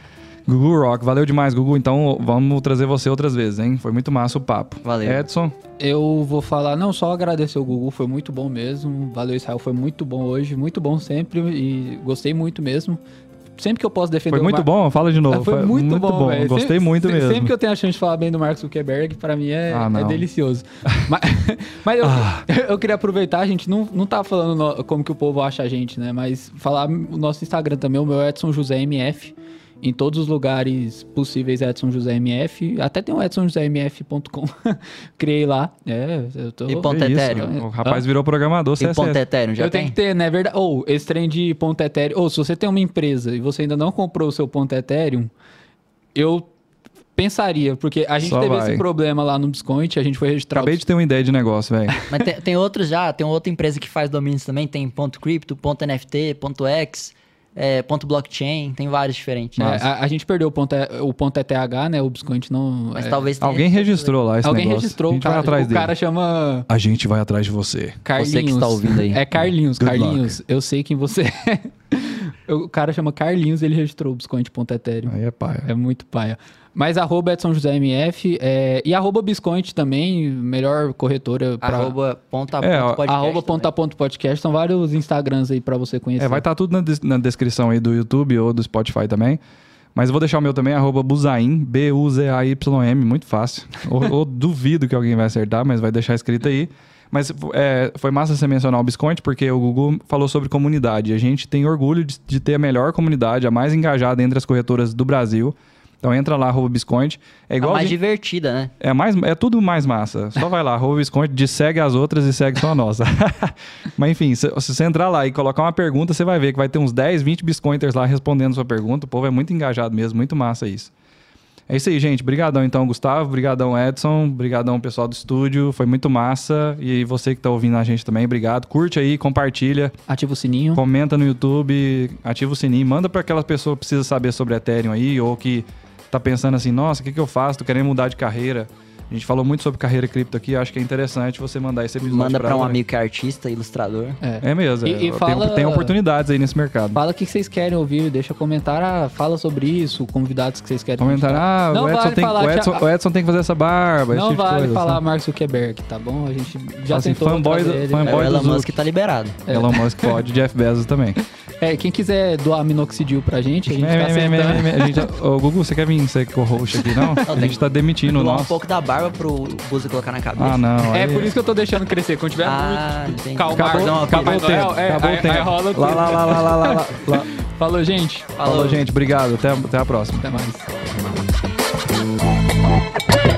Gugu Rock, valeu demais, Gugu. Então vamos trazer você outras vezes, hein? Foi muito massa o papo. Valeu. Edson? Eu vou falar, não só agradecer o Gugu, foi muito bom mesmo. Valeu, Israel, foi muito bom hoje, muito bom sempre e gostei muito mesmo sempre que eu posso defender Foi muito Mar... bom, fala de novo. Foi, foi muito, muito, bom, bom. gostei muito sempre, mesmo. Sempre que eu tenho a chance de falar bem do Mark Zuckerberg, para mim é, ah, é delicioso. mas, mas eu, ah. eu, queria aproveitar, a gente não, não tá falando no, como que o povo acha a gente, né? Mas falar o nosso Instagram também, o meu Edson José MF em todos os lugares possíveis Edson José MF. Até tem o edsonjosemf.com. Criei lá. É, eu tô... E ponto Ethereum. O rapaz virou programador, e ponto Ethereum, já eu tem? tenho que ter, né? Verdade. Ou, oh, esse trem de ponto Ethereum. Ou, oh, se você tem uma empresa e você ainda não comprou o seu ponto Ethereum, eu pensaria, porque a gente Só teve vai. esse problema lá no Biscoint, a gente foi registrar. Acabei de ter uma ideia de negócio, velho. Mas tem, tem outros já, tem outra empresa que faz domínios também, tem ponto .crypto, ponto .nft, ponto .x é, ponto blockchain, tem vários diferentes. É, a, a, gente perdeu o ponto, o ponto ETH, né? O Biscoint não. Mas é... talvez Alguém registrou lá esse Alguém negócio. registrou, a gente cara, vai atrás o dele. cara chama. A gente vai atrás de você. Carlinhos. Você que está ouvindo aí. É Carlinhos, Good Carlinhos. Luck. Eu sei quem você é. o cara chama Carlinhos, ele registrou o Biscoint.ethereum. Aí é paia. É muito paia. Mas arroba Edson José MF é, e arroba Bisconte também, melhor corretora. Pra... Arroba ponta é, ponto podcast. Arroba ponta ponto podcast. São vários Instagrams aí para você conhecer. É, vai estar tá tudo na, na, descrição aí do YouTube ou do Spotify também. Mas vou deixar o meu também, arroba Buzaim, B-U-Z-A-Y-M, muito fácil. ou, ou duvido que alguém vai acertar, mas vai deixar escrito aí. Mas é, foi massa você mencionar o Bisconte, porque o Google falou sobre comunidade. A gente tem orgulho de, de ter a melhor comunidade, a mais engajada entre as corretoras do Brasil. Então entra lá, arroba Bisconte. É igual. a mais a gente- divertida, né? é, mais, é tudo mais massa. Só vai lá, arroba Visconde, de segue as outras e segue só a nossa. Mas enfim, se, se você entrar lá e colocar uma pergunta, você vai ver que vai ter uns 10, 20 Biscointers lá respondendo sua pergunta. O povo é muito engajado mesmo, muito massa isso. É isso aí, gente. Obrigadão então, Gustavo. Obrigadão, Edson. Obrigadão, pessoal do estúdio. Foi muito massa. E você que tá ouvindo a gente também, obrigado. Curte aí, compartilha, Ativa o sininho. comenta no YouTube, ativa o sininho, manda para aquela pessoa que precisa saber sobre Ethereum aí, ou que tá pensando assim, nossa, o que, que eu faço? Tô querendo mudar de carreira. A gente falou muito sobre carreira cripto aqui, acho que é interessante você mandar esse episódio Manda pra um amigo que é artista, ilustrador. É. É mesmo, E- é. e tem, fala- tem oportunidades aí nesse mercado. Fala o que vocês querem ouvir, deixa comentar, ah, fala sobre isso, convidados que vocês querem Comentar, ah, Não o Edson, vale tem, falar o, que Edson, a- o Edson tem que fazer essa barba, esse Não tipo de vale coisa, falar sabe? Mark Zuckerberg, tá bom? A gente já Assim, tentou fanboy do- ele. fanboy É, Elon. Musk tá liberado. Elon Musk pode, Jeff Bezos também. É, quem quiser doar minoxidil pra gente, a gente tá É, é, é, aceitando. é, é, ô, Gugu, você quer vir ser co-host aqui, não? A gente tá demitindo o Doar um nosso. pouco da barba barba pro Busa colocar na cabeça. Ah, não. É aí... por isso que eu tô deixando crescer. Quando tiver ah, muito Calma, acabou, acabou o tempo. É, acabou é, o tempo. rola tudo. Lá, lá, lá, lá, lá, lá, lá. Falou, gente. Falou. Falou, gente. Obrigado. Até, até a próxima. Até mais. Até mais.